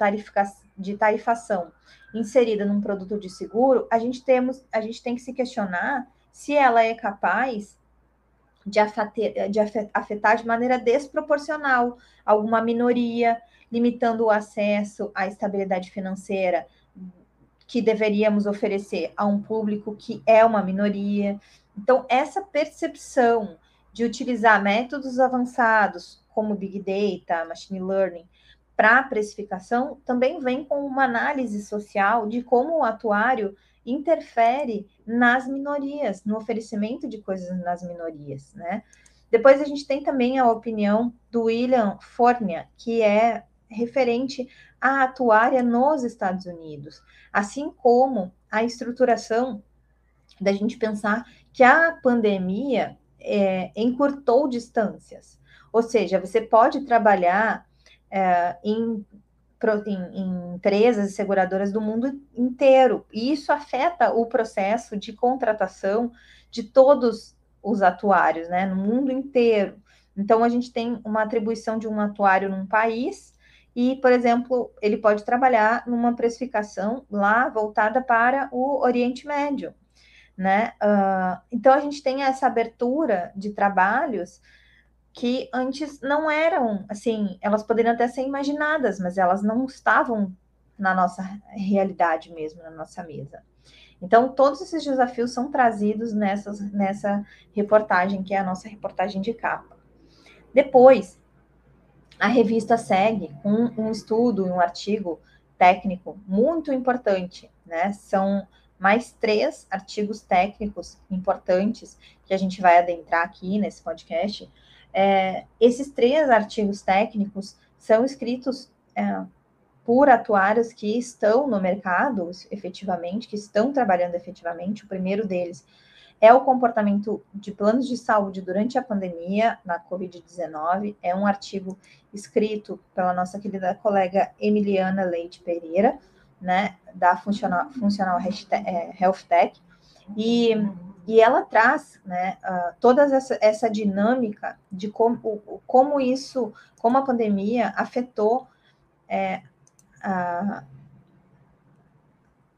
de tarifação inserida num produto de seguro, a gente, temos, a gente tem que se questionar se ela é capaz de afetar, de afetar de maneira desproporcional alguma minoria, limitando o acesso à estabilidade financeira que deveríamos oferecer a um público que é uma minoria. Então, essa percepção de utilizar métodos avançados como Big Data, Machine Learning, para precificação, também vem com uma análise social de como o atuário interfere nas minorias, no oferecimento de coisas nas minorias, né? Depois a gente tem também a opinião do William Fornia, que é referente à atuária nos Estados Unidos, assim como a estruturação da gente pensar que a pandemia é, encurtou distâncias. Ou seja, você pode trabalhar é, em, em, em, empresas e seguradoras do mundo inteiro, e isso afeta o processo de contratação de todos os atuários, né, no mundo inteiro. Então, a gente tem uma atribuição de um atuário num país, e, por exemplo, ele pode trabalhar numa precificação lá voltada para o Oriente Médio, né? Uh, então, a gente tem essa abertura de trabalhos que antes não eram, assim, elas poderiam até ser imaginadas, mas elas não estavam na nossa realidade mesmo, na nossa mesa. Então, todos esses desafios são trazidos nessas, nessa reportagem, que é a nossa reportagem de capa. Depois, a revista segue com um estudo, um artigo técnico muito importante, né? São mais três artigos técnicos importantes que a gente vai adentrar aqui nesse podcast, é, esses três artigos técnicos são escritos é, por atuários que estão no mercado efetivamente, que estão trabalhando efetivamente. O primeiro deles é o comportamento de planos de saúde durante a pandemia na Covid-19. É um artigo escrito pela nossa querida colega Emiliana Leite Pereira, né, da Funcional, Funcional é, Health Tech. E e ela traz né, uh, toda essa, essa, dinâmica de como, como isso, como a pandemia afetou é, a,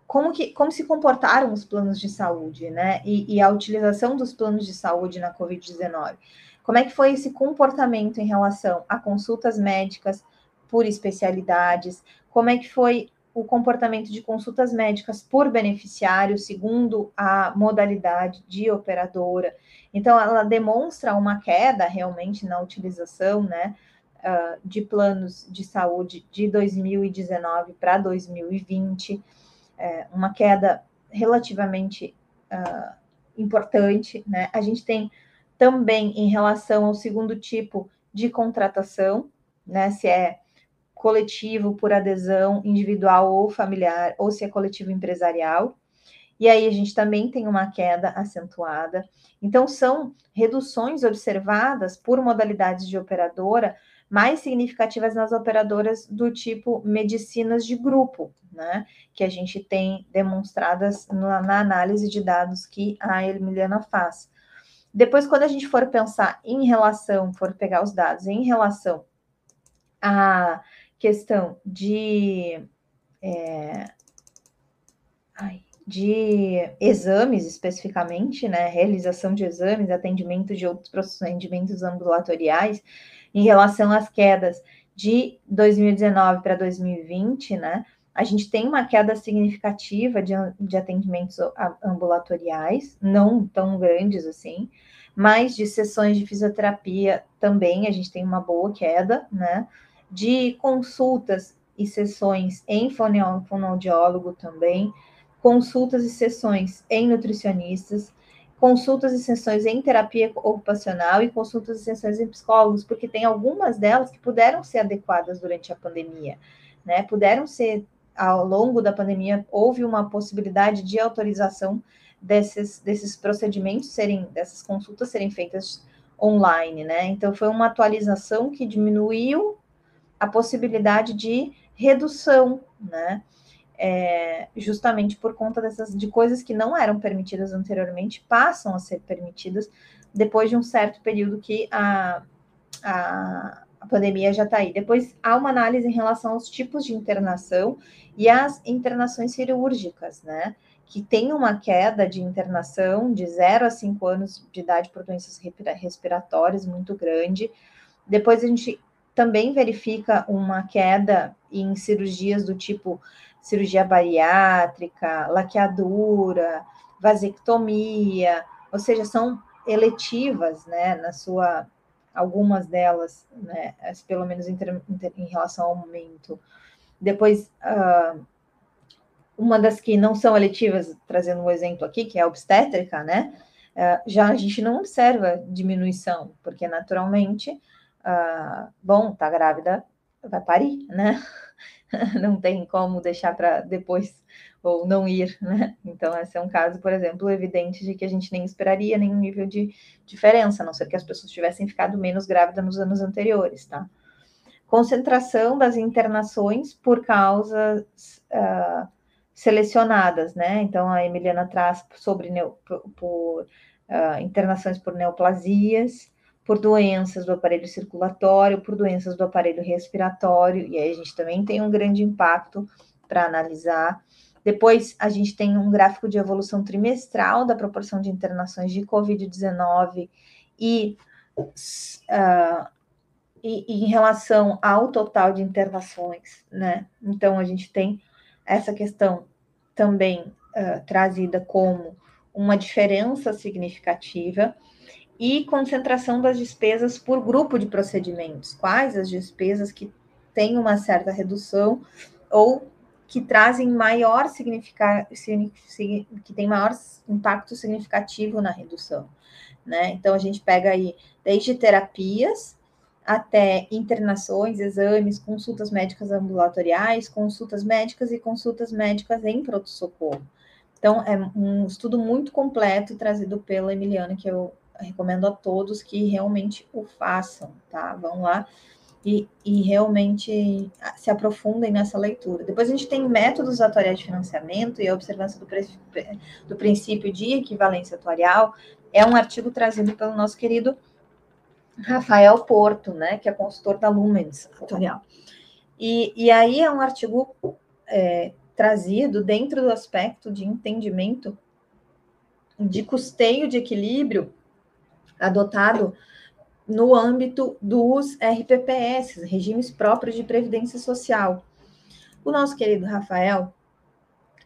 como, que, como se comportaram os planos de saúde, né? E, e a utilização dos planos de saúde na Covid-19. Como é que foi esse comportamento em relação a consultas médicas por especialidades? Como é que foi o comportamento de consultas médicas por beneficiário, segundo a modalidade de operadora. Então, ela demonstra uma queda realmente na utilização, né, uh, de planos de saúde de 2019 para 2020, é, uma queda relativamente uh, importante, né? A gente tem também em relação ao segundo tipo de contratação, né? Se é coletivo por adesão individual ou familiar, ou se é coletivo empresarial. E aí a gente também tem uma queda acentuada. Então, são reduções observadas por modalidades de operadora mais significativas nas operadoras do tipo medicinas de grupo, né? Que a gente tem demonstradas na, na análise de dados que a Emiliana faz. Depois, quando a gente for pensar em relação, for pegar os dados em relação a questão de, é, ai, de exames especificamente, né? Realização de exames, atendimento de outros procedimentos ambulatoriais, em relação às quedas de 2019 para 2020, né? A gente tem uma queda significativa de, de atendimentos ambulatoriais, não tão grandes assim, mas de sessões de fisioterapia também a gente tem uma boa queda, né? De consultas e sessões em fonoaudiólogo também, consultas e sessões em nutricionistas, consultas e sessões em terapia ocupacional e consultas e sessões em psicólogos, porque tem algumas delas que puderam ser adequadas durante a pandemia, né? Puderam ser ao longo da pandemia houve uma possibilidade de autorização desses, desses procedimentos serem, dessas consultas serem feitas online, né? Então foi uma atualização que diminuiu a possibilidade de redução, né? É, justamente por conta dessas de coisas que não eram permitidas anteriormente passam a ser permitidas depois de um certo período que a, a, a pandemia já está aí. Depois há uma análise em relação aos tipos de internação e as internações cirúrgicas, né? Que tem uma queda de internação de 0 a 5 anos de idade por doenças respiratórias muito grande. Depois a gente também verifica uma queda em cirurgias do tipo cirurgia bariátrica, laqueadura, vasectomia, ou seja, são eletivas, né, na sua, algumas delas, né, pelo menos em, em relação ao aumento. Depois, uh, uma das que não são eletivas, trazendo um exemplo aqui, que é a obstétrica, né, uh, já a gente não observa diminuição, porque naturalmente ah, bom, tá grávida, vai parir, né? não tem como deixar para depois ou não ir, né? Então, esse é um caso, por exemplo, evidente de que a gente nem esperaria nenhum nível de diferença, a não ser que as pessoas tivessem ficado menos grávidas nos anos anteriores, tá? Concentração das internações por causas uh, selecionadas, né? Então, a Emiliana traz sobre por, por uh, internações por neoplasias, por doenças do aparelho circulatório, por doenças do aparelho respiratório, e aí a gente também tem um grande impacto para analisar. Depois, a gente tem um gráfico de evolução trimestral da proporção de internações de Covid-19 e, uh, e, e, em relação ao total de internações, né? Então, a gente tem essa questão também uh, trazida como uma diferença significativa e concentração das despesas por grupo de procedimentos. Quais as despesas que têm uma certa redução ou que trazem maior significado, que tem maior impacto significativo na redução, né? Então a gente pega aí desde terapias até internações, exames, consultas médicas ambulatoriais, consultas médicas e consultas médicas em pronto-socorro. Então, é um estudo muito completo trazido pela Emiliana, que eu recomendo a todos que realmente o façam, tá? Vão lá e, e realmente se aprofundem nessa leitura. Depois a gente tem métodos atuariais de financiamento e a observância do, do princípio de equivalência atuarial. É um artigo trazido pelo nosso querido Rafael Porto, né, que é consultor da Lumens Atuarial. E, e aí é um artigo é, trazido dentro do aspecto de entendimento de custeio de equilíbrio adotado no âmbito dos RPPS, regimes próprios de previdência social. O nosso querido Rafael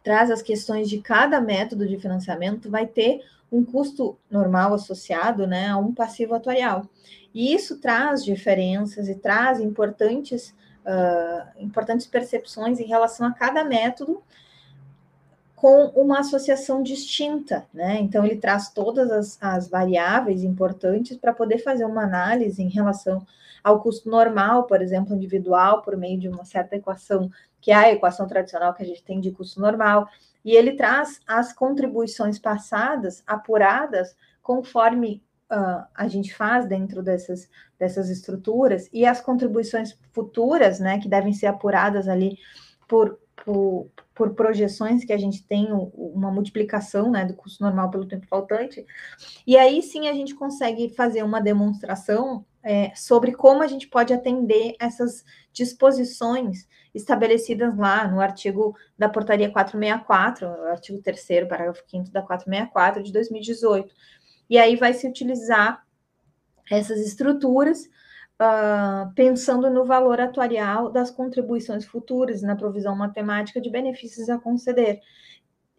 traz as questões de cada método de financiamento, vai ter um custo normal associado né, a um passivo atuarial. E isso traz diferenças e traz importantes, uh, importantes percepções em relação a cada método com uma associação distinta, né? Então, ele traz todas as, as variáveis importantes para poder fazer uma análise em relação ao custo normal, por exemplo, individual, por meio de uma certa equação, que é a equação tradicional que a gente tem de custo normal, e ele traz as contribuições passadas apuradas conforme uh, a gente faz dentro dessas, dessas estruturas e as contribuições futuras, né, que devem ser apuradas ali por, por, por projeções que a gente tem uma multiplicação né, do custo normal pelo tempo faltante, e aí sim a gente consegue fazer uma demonstração é, sobre como a gente pode atender essas disposições estabelecidas lá no artigo da portaria 464, artigo 3 parágrafo 5 da 464 de 2018. E aí vai se utilizar essas estruturas uh, pensando no valor atuarial das contribuições futuras na provisão matemática de benefícios a conceder,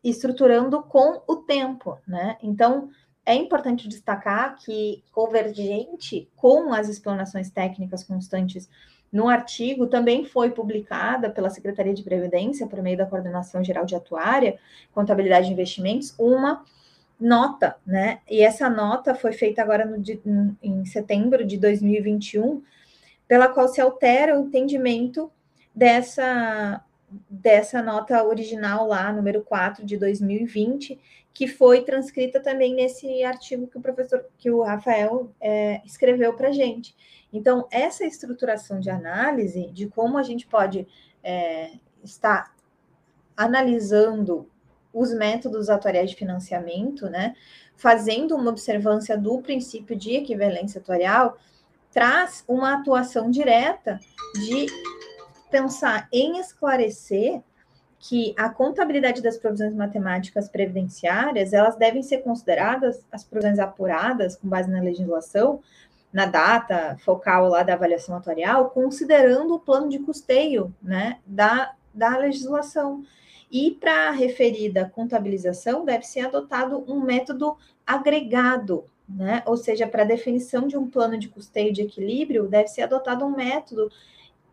estruturando com o tempo, né? Então, é importante destacar que, convergente com as explanações técnicas constantes no artigo, também foi publicada pela Secretaria de Previdência, por meio da Coordenação Geral de Atuária, Contabilidade de Investimentos, uma nota, né? E essa nota foi feita agora no, em setembro de 2021, pela qual se altera o entendimento dessa, dessa nota original lá, número 4 de 2020, que foi transcrita também nesse artigo que o professor, que o Rafael é, escreveu para a gente. Então, essa estruturação de análise, de como a gente pode é, estar analisando os métodos atuariais de financiamento, né, fazendo uma observância do princípio de equivalência atuarial, traz uma atuação direta de pensar em esclarecer que a contabilidade das provisões matemáticas previdenciárias, elas devem ser consideradas as provisões apuradas com base na legislação, na data focal lá da avaliação atuarial, considerando o plano de custeio, né, da, da legislação. E para a referida contabilização, deve ser adotado um método agregado, né? Ou seja, para a definição de um plano de custeio de equilíbrio, deve ser adotado um método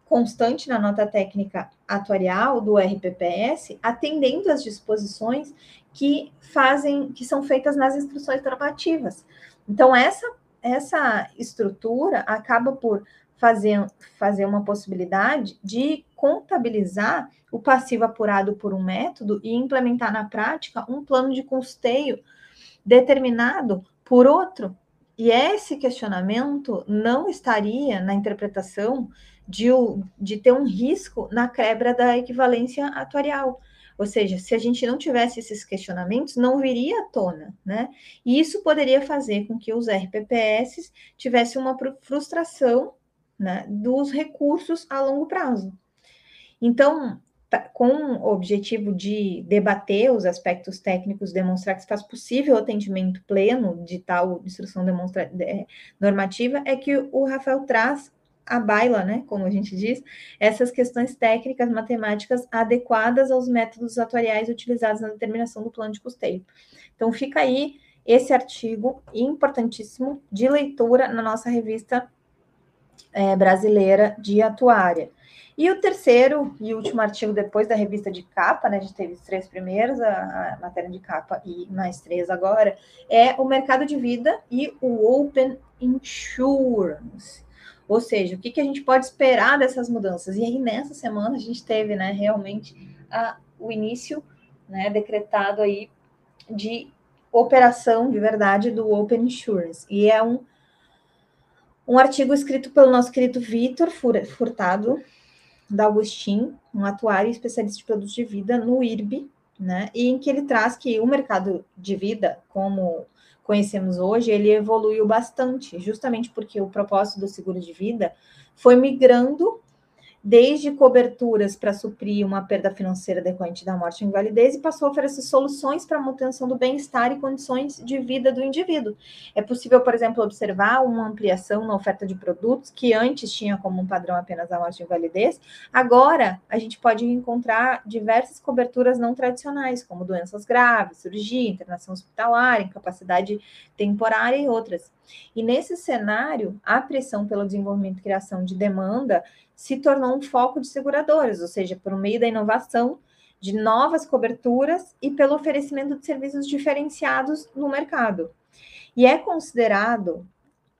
constante na nota técnica atuarial do RPPS, atendendo às disposições que fazem, que são feitas nas instruções normativas. Então, essa, essa estrutura acaba por fazer, fazer uma possibilidade de contabilizar o passivo apurado por um método e implementar na prática um plano de custeio determinado por outro. E esse questionamento não estaria na interpretação de, de ter um risco na quebra da equivalência atuarial. Ou seja, se a gente não tivesse esses questionamentos, não viria à tona, né? E isso poderia fazer com que os RPPS tivessem uma frustração né, dos recursos a longo prazo. Então, com o objetivo de debater os aspectos técnicos, demonstrar que se faz possível o atendimento pleno de tal instrução demonstra é, normativa, é que o Rafael traz a baila, né, como a gente diz, essas questões técnicas, matemáticas adequadas aos métodos atuariais utilizados na determinação do plano de custeio. Então, fica aí esse artigo importantíssimo de leitura na nossa revista é, brasileira de atuária. E o terceiro e último artigo depois da revista de capa, né? A gente teve os três primeiros, a, a, matéria de capa e mais três agora, é o mercado de vida e o Open Insurance. Ou seja, o que, que a gente pode esperar dessas mudanças? E aí, nessa semana, a gente teve, né, realmente, a, o início, né, decretado aí de operação de verdade do Open Insurance. E é um, um artigo escrito pelo nosso querido Vitor Furtado, da Augustin, um atuário especialista de produtos de vida no IRB, né? E em que ele traz que o mercado de vida, como conhecemos hoje, ele evoluiu bastante, justamente porque o propósito do seguro de vida foi migrando desde coberturas para suprir uma perda financeira decorrente da morte e invalidez e passou a oferecer soluções para a manutenção do bem-estar e condições de vida do indivíduo. É possível, por exemplo, observar uma ampliação na oferta de produtos que antes tinha como um padrão apenas a morte e invalidez. Agora, a gente pode encontrar diversas coberturas não tradicionais, como doenças graves, cirurgia, internação hospitalar, incapacidade temporária e outras. E nesse cenário, a pressão pelo desenvolvimento e criação de demanda se tornou um foco de seguradoras, ou seja, por meio da inovação de novas coberturas e pelo oferecimento de serviços diferenciados no mercado. E é considerado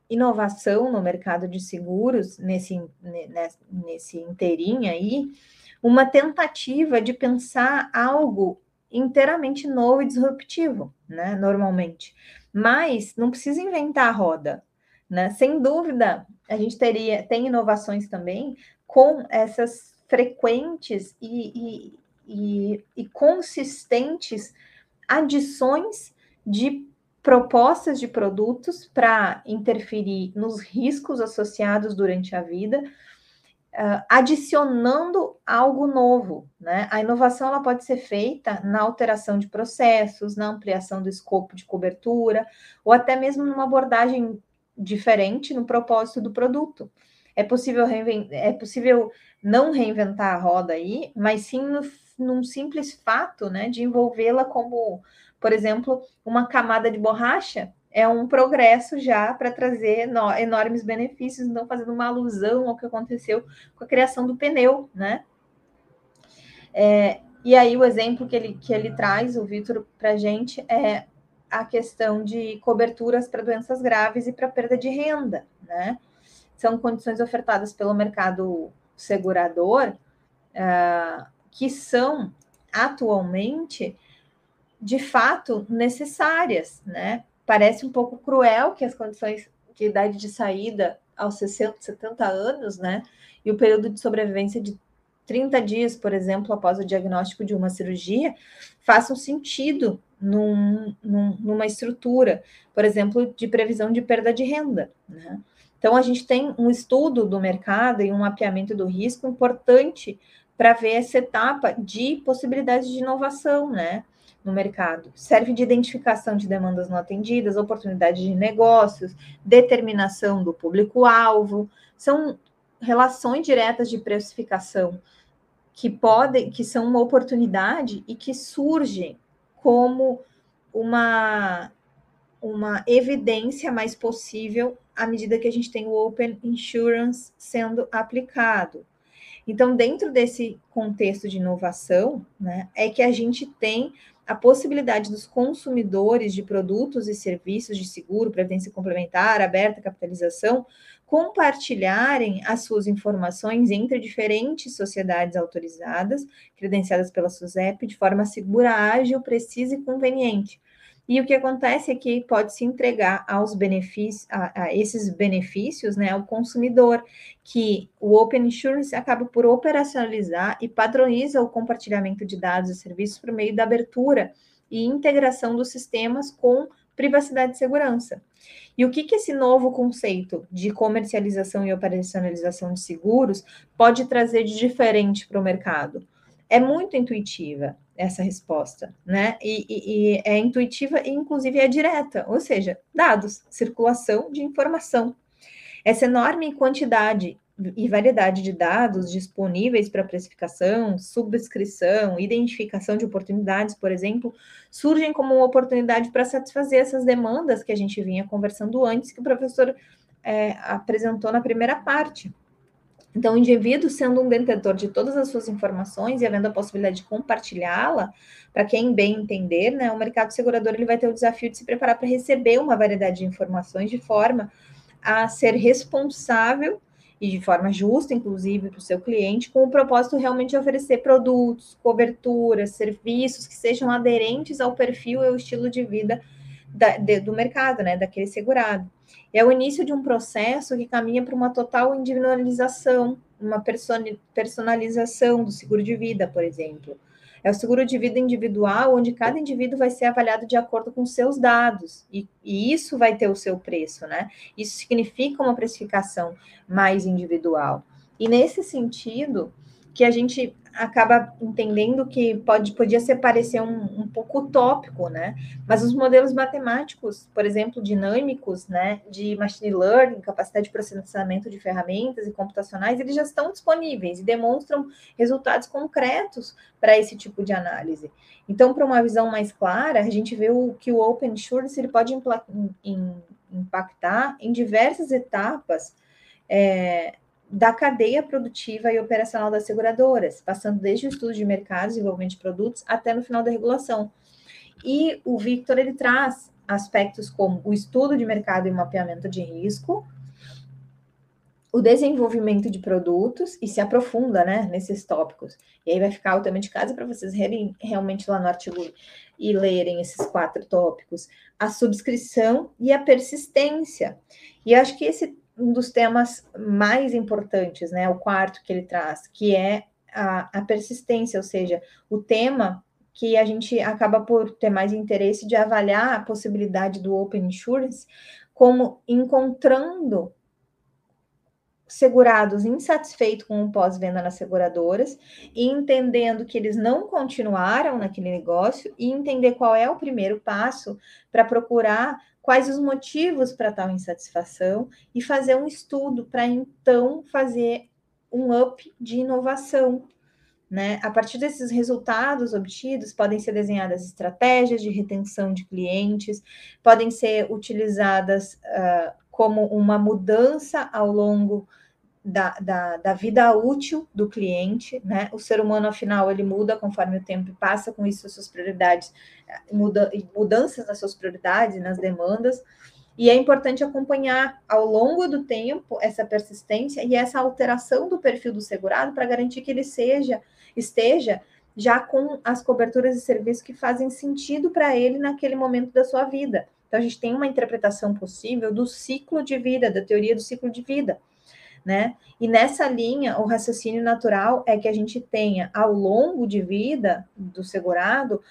inovação no mercado de seguros, nesse, nesse inteirinho aí, uma tentativa de pensar algo inteiramente novo e disruptivo, né, normalmente. Mas não precisa inventar a roda, né? Sem dúvida, a gente teria tem inovações também com essas frequentes e, e, e, e consistentes adições de propostas de produtos para interferir nos riscos associados durante a vida, uh, adicionando algo novo. Né? A inovação ela pode ser feita na alteração de processos, na ampliação do escopo de cobertura, ou até mesmo numa abordagem diferente no propósito do produto. É possível, é possível não reinventar a roda aí, mas sim no, num simples fato né, de envolvê-la como, por exemplo, uma camada de borracha é um progresso já para trazer no, enormes benefícios, não fazendo uma alusão ao que aconteceu com a criação do pneu, né? É, e aí o exemplo que ele, que ele traz, o Vitor, para a gente é a questão de coberturas para doenças graves e para perda de renda, né? São condições ofertadas pelo mercado segurador uh, que são atualmente de fato necessárias, né? Parece um pouco cruel que as condições de idade de saída aos 60, 70 anos, né? E o período de sobrevivência de 30 dias, por exemplo, após o diagnóstico de uma cirurgia, façam sentido num, num, numa estrutura, por exemplo, de previsão de perda de renda. Né? Então, a gente tem um estudo do mercado e um mapeamento do risco importante para ver essa etapa de possibilidades de inovação né, no mercado. Serve de identificação de demandas não atendidas, oportunidades de negócios, determinação do público-alvo, são relações diretas de precificação que podem, que são uma oportunidade e que surgem como uma, uma evidência mais possível à medida que a gente tem o Open Insurance sendo aplicado. Então, dentro desse contexto de inovação, né, é que a gente tem a possibilidade dos consumidores de produtos e serviços de seguro, previdência complementar, aberta capitalização, compartilharem as suas informações entre diferentes sociedades autorizadas, credenciadas pela SUSEP, de forma segura, ágil, precisa e conveniente. E o que acontece é que pode se entregar aos benefícios, a, a, esses benefícios, né, ao consumidor, que o Open Insurance acaba por operacionalizar e padroniza o compartilhamento de dados e serviços por meio da abertura e integração dos sistemas com privacidade e segurança. E o que, que esse novo conceito de comercialização e operacionalização de seguros pode trazer de diferente para o mercado? É muito intuitiva essa resposta, né? E, e, e é intuitiva e, inclusive, é direta, ou seja, dados, circulação de informação. Essa enorme quantidade e variedade de dados disponíveis para precificação, subscrição, identificação de oportunidades, por exemplo, surgem como uma oportunidade para satisfazer essas demandas que a gente vinha conversando antes, que o professor é, apresentou na primeira parte. Então, o indivíduo, sendo um detentor de todas as suas informações e havendo a possibilidade de compartilhá-la, para quem bem entender, né, o mercado segurador ele vai ter o desafio de se preparar para receber uma variedade de informações de forma a ser responsável e de forma justa, inclusive, para o seu cliente, com o propósito realmente de oferecer produtos, coberturas, serviços que sejam aderentes ao perfil e ao estilo de vida da, de, do mercado, né, daquele segurado. É o início de um processo que caminha para uma total individualização, uma personalização do seguro de vida, por exemplo. É o seguro de vida individual, onde cada indivíduo vai ser avaliado de acordo com seus dados, e, e isso vai ter o seu preço, né? Isso significa uma precificação mais individual. E nesse sentido, que a gente acaba entendendo que pode, podia ser parecer um, um, pouco utópico, né? Mas os modelos matemáticos, por exemplo, dinâmicos, né, de machine learning, capacidade de processamento de ferramentas e computacionais, eles já estão disponíveis e demonstram resultados concretos para esse tipo de análise. Então, para uma visão mais clara, a gente vê o, que o Open Source ele pode impactar em diversas etapas é, da cadeia produtiva e operacional das seguradoras, passando desde o estudo de mercado, desenvolvimento de produtos, até no final da regulação. E o Victor ele traz aspectos como o estudo de mercado e mapeamento de risco, o desenvolvimento de produtos e se aprofunda né, nesses tópicos. E aí vai ficar altamente de casa para vocês lerem realmente lá no artigo e lerem esses quatro tópicos. A subscrição e a persistência. E acho que esse um dos temas mais importantes, né? O quarto que ele traz, que é a, a persistência, ou seja, o tema que a gente acaba por ter mais interesse de avaliar a possibilidade do Open Insurance como encontrando segurados insatisfeitos com o pós-venda nas seguradoras e entendendo que eles não continuaram naquele negócio e entender qual é o primeiro passo para procurar quais os motivos para tal insatisfação e fazer um estudo para então fazer um up de inovação. Né? A partir desses resultados obtidos, podem ser desenhadas estratégias de retenção de clientes, podem ser utilizadas uh, como uma mudança ao longo da, da, da, vida útil do cliente, né? O ser humano, afinal, ele muda conforme o tempo passa, com isso as suas prioridades, muda, mudanças nas suas prioridades, nas demandas, e é importante acompanhar ao longo do tempo essa persistência e essa alteração do perfil do segurado para garantir que ele seja, esteja já com as coberturas e serviços que fazem sentido para ele naquele momento da sua vida. Então, a gente tem uma interpretação possível do ciclo de vida, da teoria do ciclo de vida né? E nessa linha, o raciocínio natural é que a gente tenha, ao longo de vida do segurado,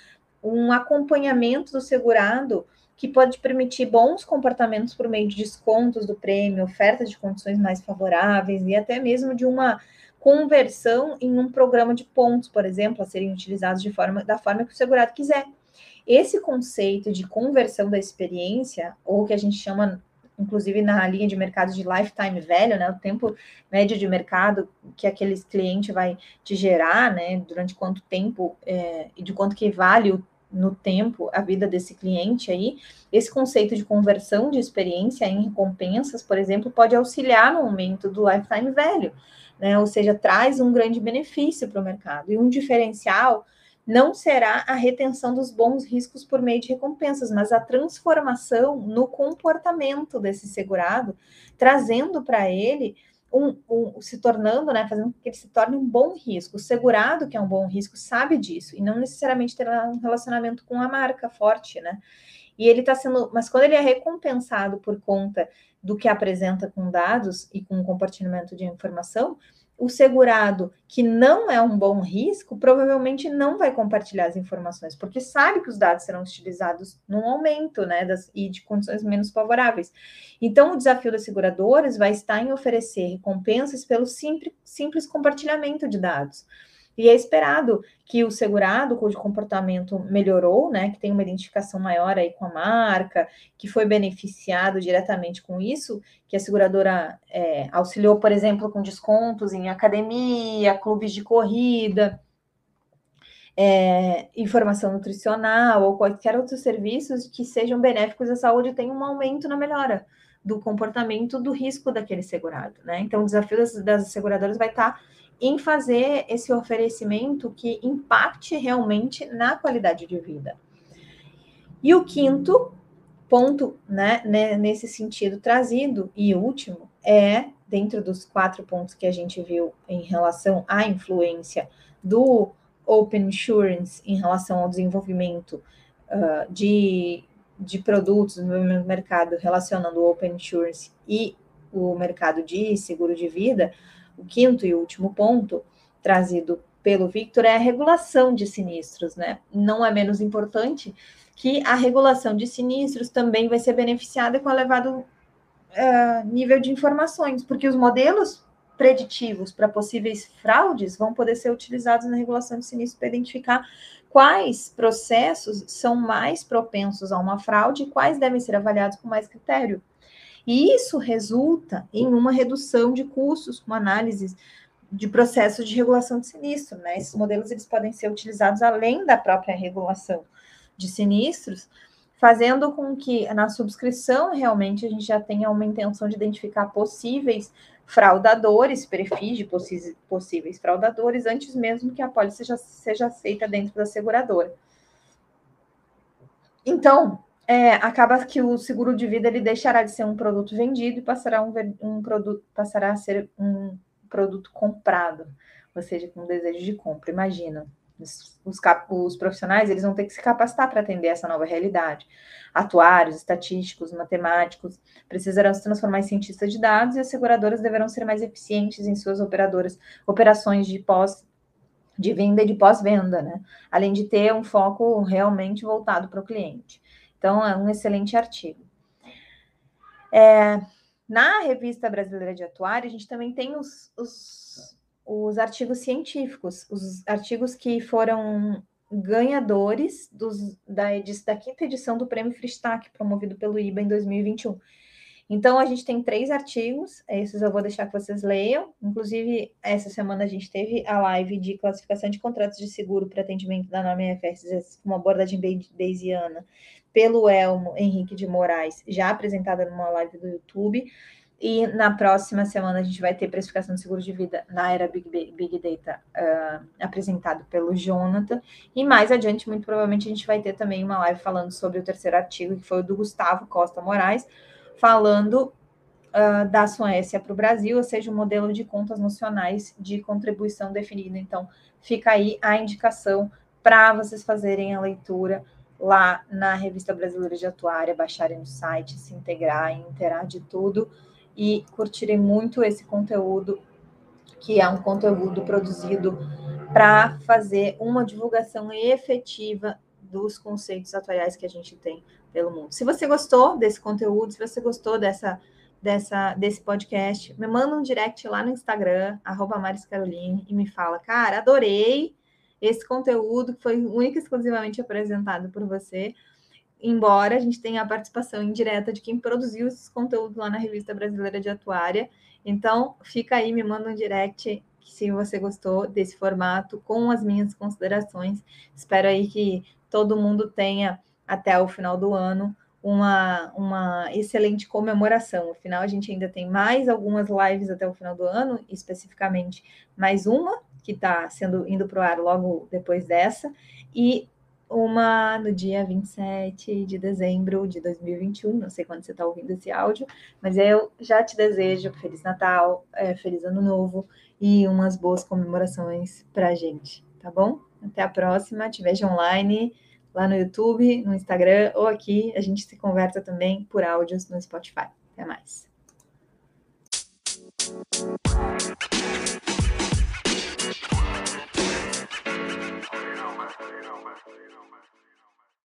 um acompanhamento do segurado que pode permitir bons comportamentos por meio de descontos do prêmio, oferta de condições mais favoráveis e até mesmo de uma conversão em um programa de pontos, por exemplo, a serem utilizados de forma da forma que o segurado quiser. Esse conceito de conversão da experiência, ou que a gente chama inclusive na linha de mercado de lifetime value, né, o tempo médio de mercado que aquele cliente vai te gerar, né, durante quanto tempo é, e de quanto que vale no tempo a vida desse cliente aí, esse conceito de conversão de experiência em recompensas, por exemplo, pode auxiliar no aumento do lifetime value, né, ou seja, traz um grande benefício para o mercado. E um diferencial não será a retenção dos bons riscos por meio de recompensas, mas a transformação no comportamento desse segurado, trazendo para ele um, um, se tornando, né, fazendo com que ele se torne um bom risco. O segurado que é um bom risco sabe disso e não necessariamente terá um relacionamento com a marca forte, né? E ele está sendo, mas quando ele é recompensado por conta do que apresenta com dados e com compartilhamento de informação, o segurado que não é um bom risco provavelmente não vai compartilhar as informações, porque sabe que os dados serão utilizados num aumento, né, das, e de condições menos favoráveis. Então, o desafio das seguradoras vai estar em oferecer recompensas pelo simples, simples compartilhamento de dados. E é esperado que o segurado, cujo comportamento melhorou, né, que tem uma identificação maior aí com a marca, que foi beneficiado diretamente com isso, que a seguradora é, auxiliou, por exemplo, com descontos em academia, clubes de corrida, é, informação nutricional ou quaisquer outros serviços que sejam benéficos à saúde, tem um aumento na melhora do comportamento do risco daquele segurado, né? Então, o desafio das, das seguradoras vai estar em fazer esse oferecimento que impacte realmente na qualidade de vida. E o quinto ponto, né, né, nesse sentido trazido, e último, é, dentro dos quatro pontos que a gente viu em relação à influência do Open Insurance em relação ao desenvolvimento uh, de, de produtos no mercado relacionando o Open Insurance e o mercado de seguro de vida, o quinto e último ponto trazido pelo Victor é a regulação de sinistros, né? Não é menos importante que a regulação de sinistros também vai ser beneficiada com elevado uh, nível de informações, porque os modelos preditivos para possíveis fraudes vão poder ser utilizados na regulação de sinistro para identificar quais processos são mais propensos a uma fraude e quais devem ser avaliados com mais critério. E isso resulta em uma redução de custos com análises de processos de regulação de sinistro, né? Esses modelos eles podem ser utilizados além da própria regulação de sinistros, fazendo com que na subscrição realmente a gente já tenha uma intenção de identificar possíveis fraudadores, perfis de possíveis fraudadores, antes mesmo que a pólice seja, seja aceita dentro da seguradora. Então, é, acaba que o seguro de vida ele deixará de ser um produto vendido e passará, um, um produto, passará a ser um produto comprado, ou seja, com desejo de compra. Imagina, os, os, os profissionais eles vão ter que se capacitar para atender essa nova realidade. Atuários, estatísticos, matemáticos precisarão se transformar em cientistas de dados e as seguradoras deverão ser mais eficientes em suas operadoras, operações de pós de venda e de pós-venda, né? Além de ter um foco realmente voltado para o cliente. Então, é um excelente artigo. É, na revista brasileira de atuário, a gente também tem os, os, os artigos científicos, os artigos que foram ganhadores dos, da, da quinta edição do Prêmio Fristac, promovido pelo IBA em 2021. Então, a gente tem três artigos, esses eu vou deixar que vocês leiam. Inclusive, essa semana a gente teve a live de classificação de contratos de seguro para atendimento da norma IFRS, uma abordagem bayesiana, pelo Elmo Henrique de Moraes, já apresentada numa live do YouTube. E na próxima semana a gente vai ter precificação de seguro de vida na era Big, Big Data uh, apresentado pelo Jonathan. E mais adiante, muito provavelmente, a gente vai ter também uma live falando sobre o terceiro artigo, que foi o do Gustavo Costa Moraes, falando uh, da Suécia para o Brasil, ou seja, o modelo de contas nacionais de contribuição definido. Então, fica aí a indicação para vocês fazerem a leitura lá na Revista Brasileira de Atuária, baixarem no site, se integrar, interar de tudo e curtirem muito esse conteúdo, que é um conteúdo produzido para fazer uma divulgação efetiva dos conceitos atuais que a gente tem pelo mundo. Se você gostou desse conteúdo, se você gostou dessa, dessa, desse podcast, me manda um direct lá no Instagram, arroba Caroline, e me fala, cara, adorei, esse conteúdo que foi único e exclusivamente apresentado por você, embora a gente tenha a participação indireta de quem produziu esses conteúdos lá na Revista Brasileira de Atuária. Então, fica aí, me manda um direct se você gostou desse formato, com as minhas considerações. Espero aí que todo mundo tenha até o final do ano uma, uma excelente comemoração. Afinal, a gente ainda tem mais algumas lives até o final do ano, especificamente mais uma que está sendo indo para o ar logo depois dessa, e uma no dia 27 de dezembro de 2021, não sei quando você está ouvindo esse áudio, mas eu já te desejo Feliz Natal, é, Feliz Ano Novo e umas boas comemorações para a gente, tá bom? Até a próxima, te vejo online lá no YouTube, no Instagram ou aqui, a gente se conversa também por áudios no Spotify. Até mais.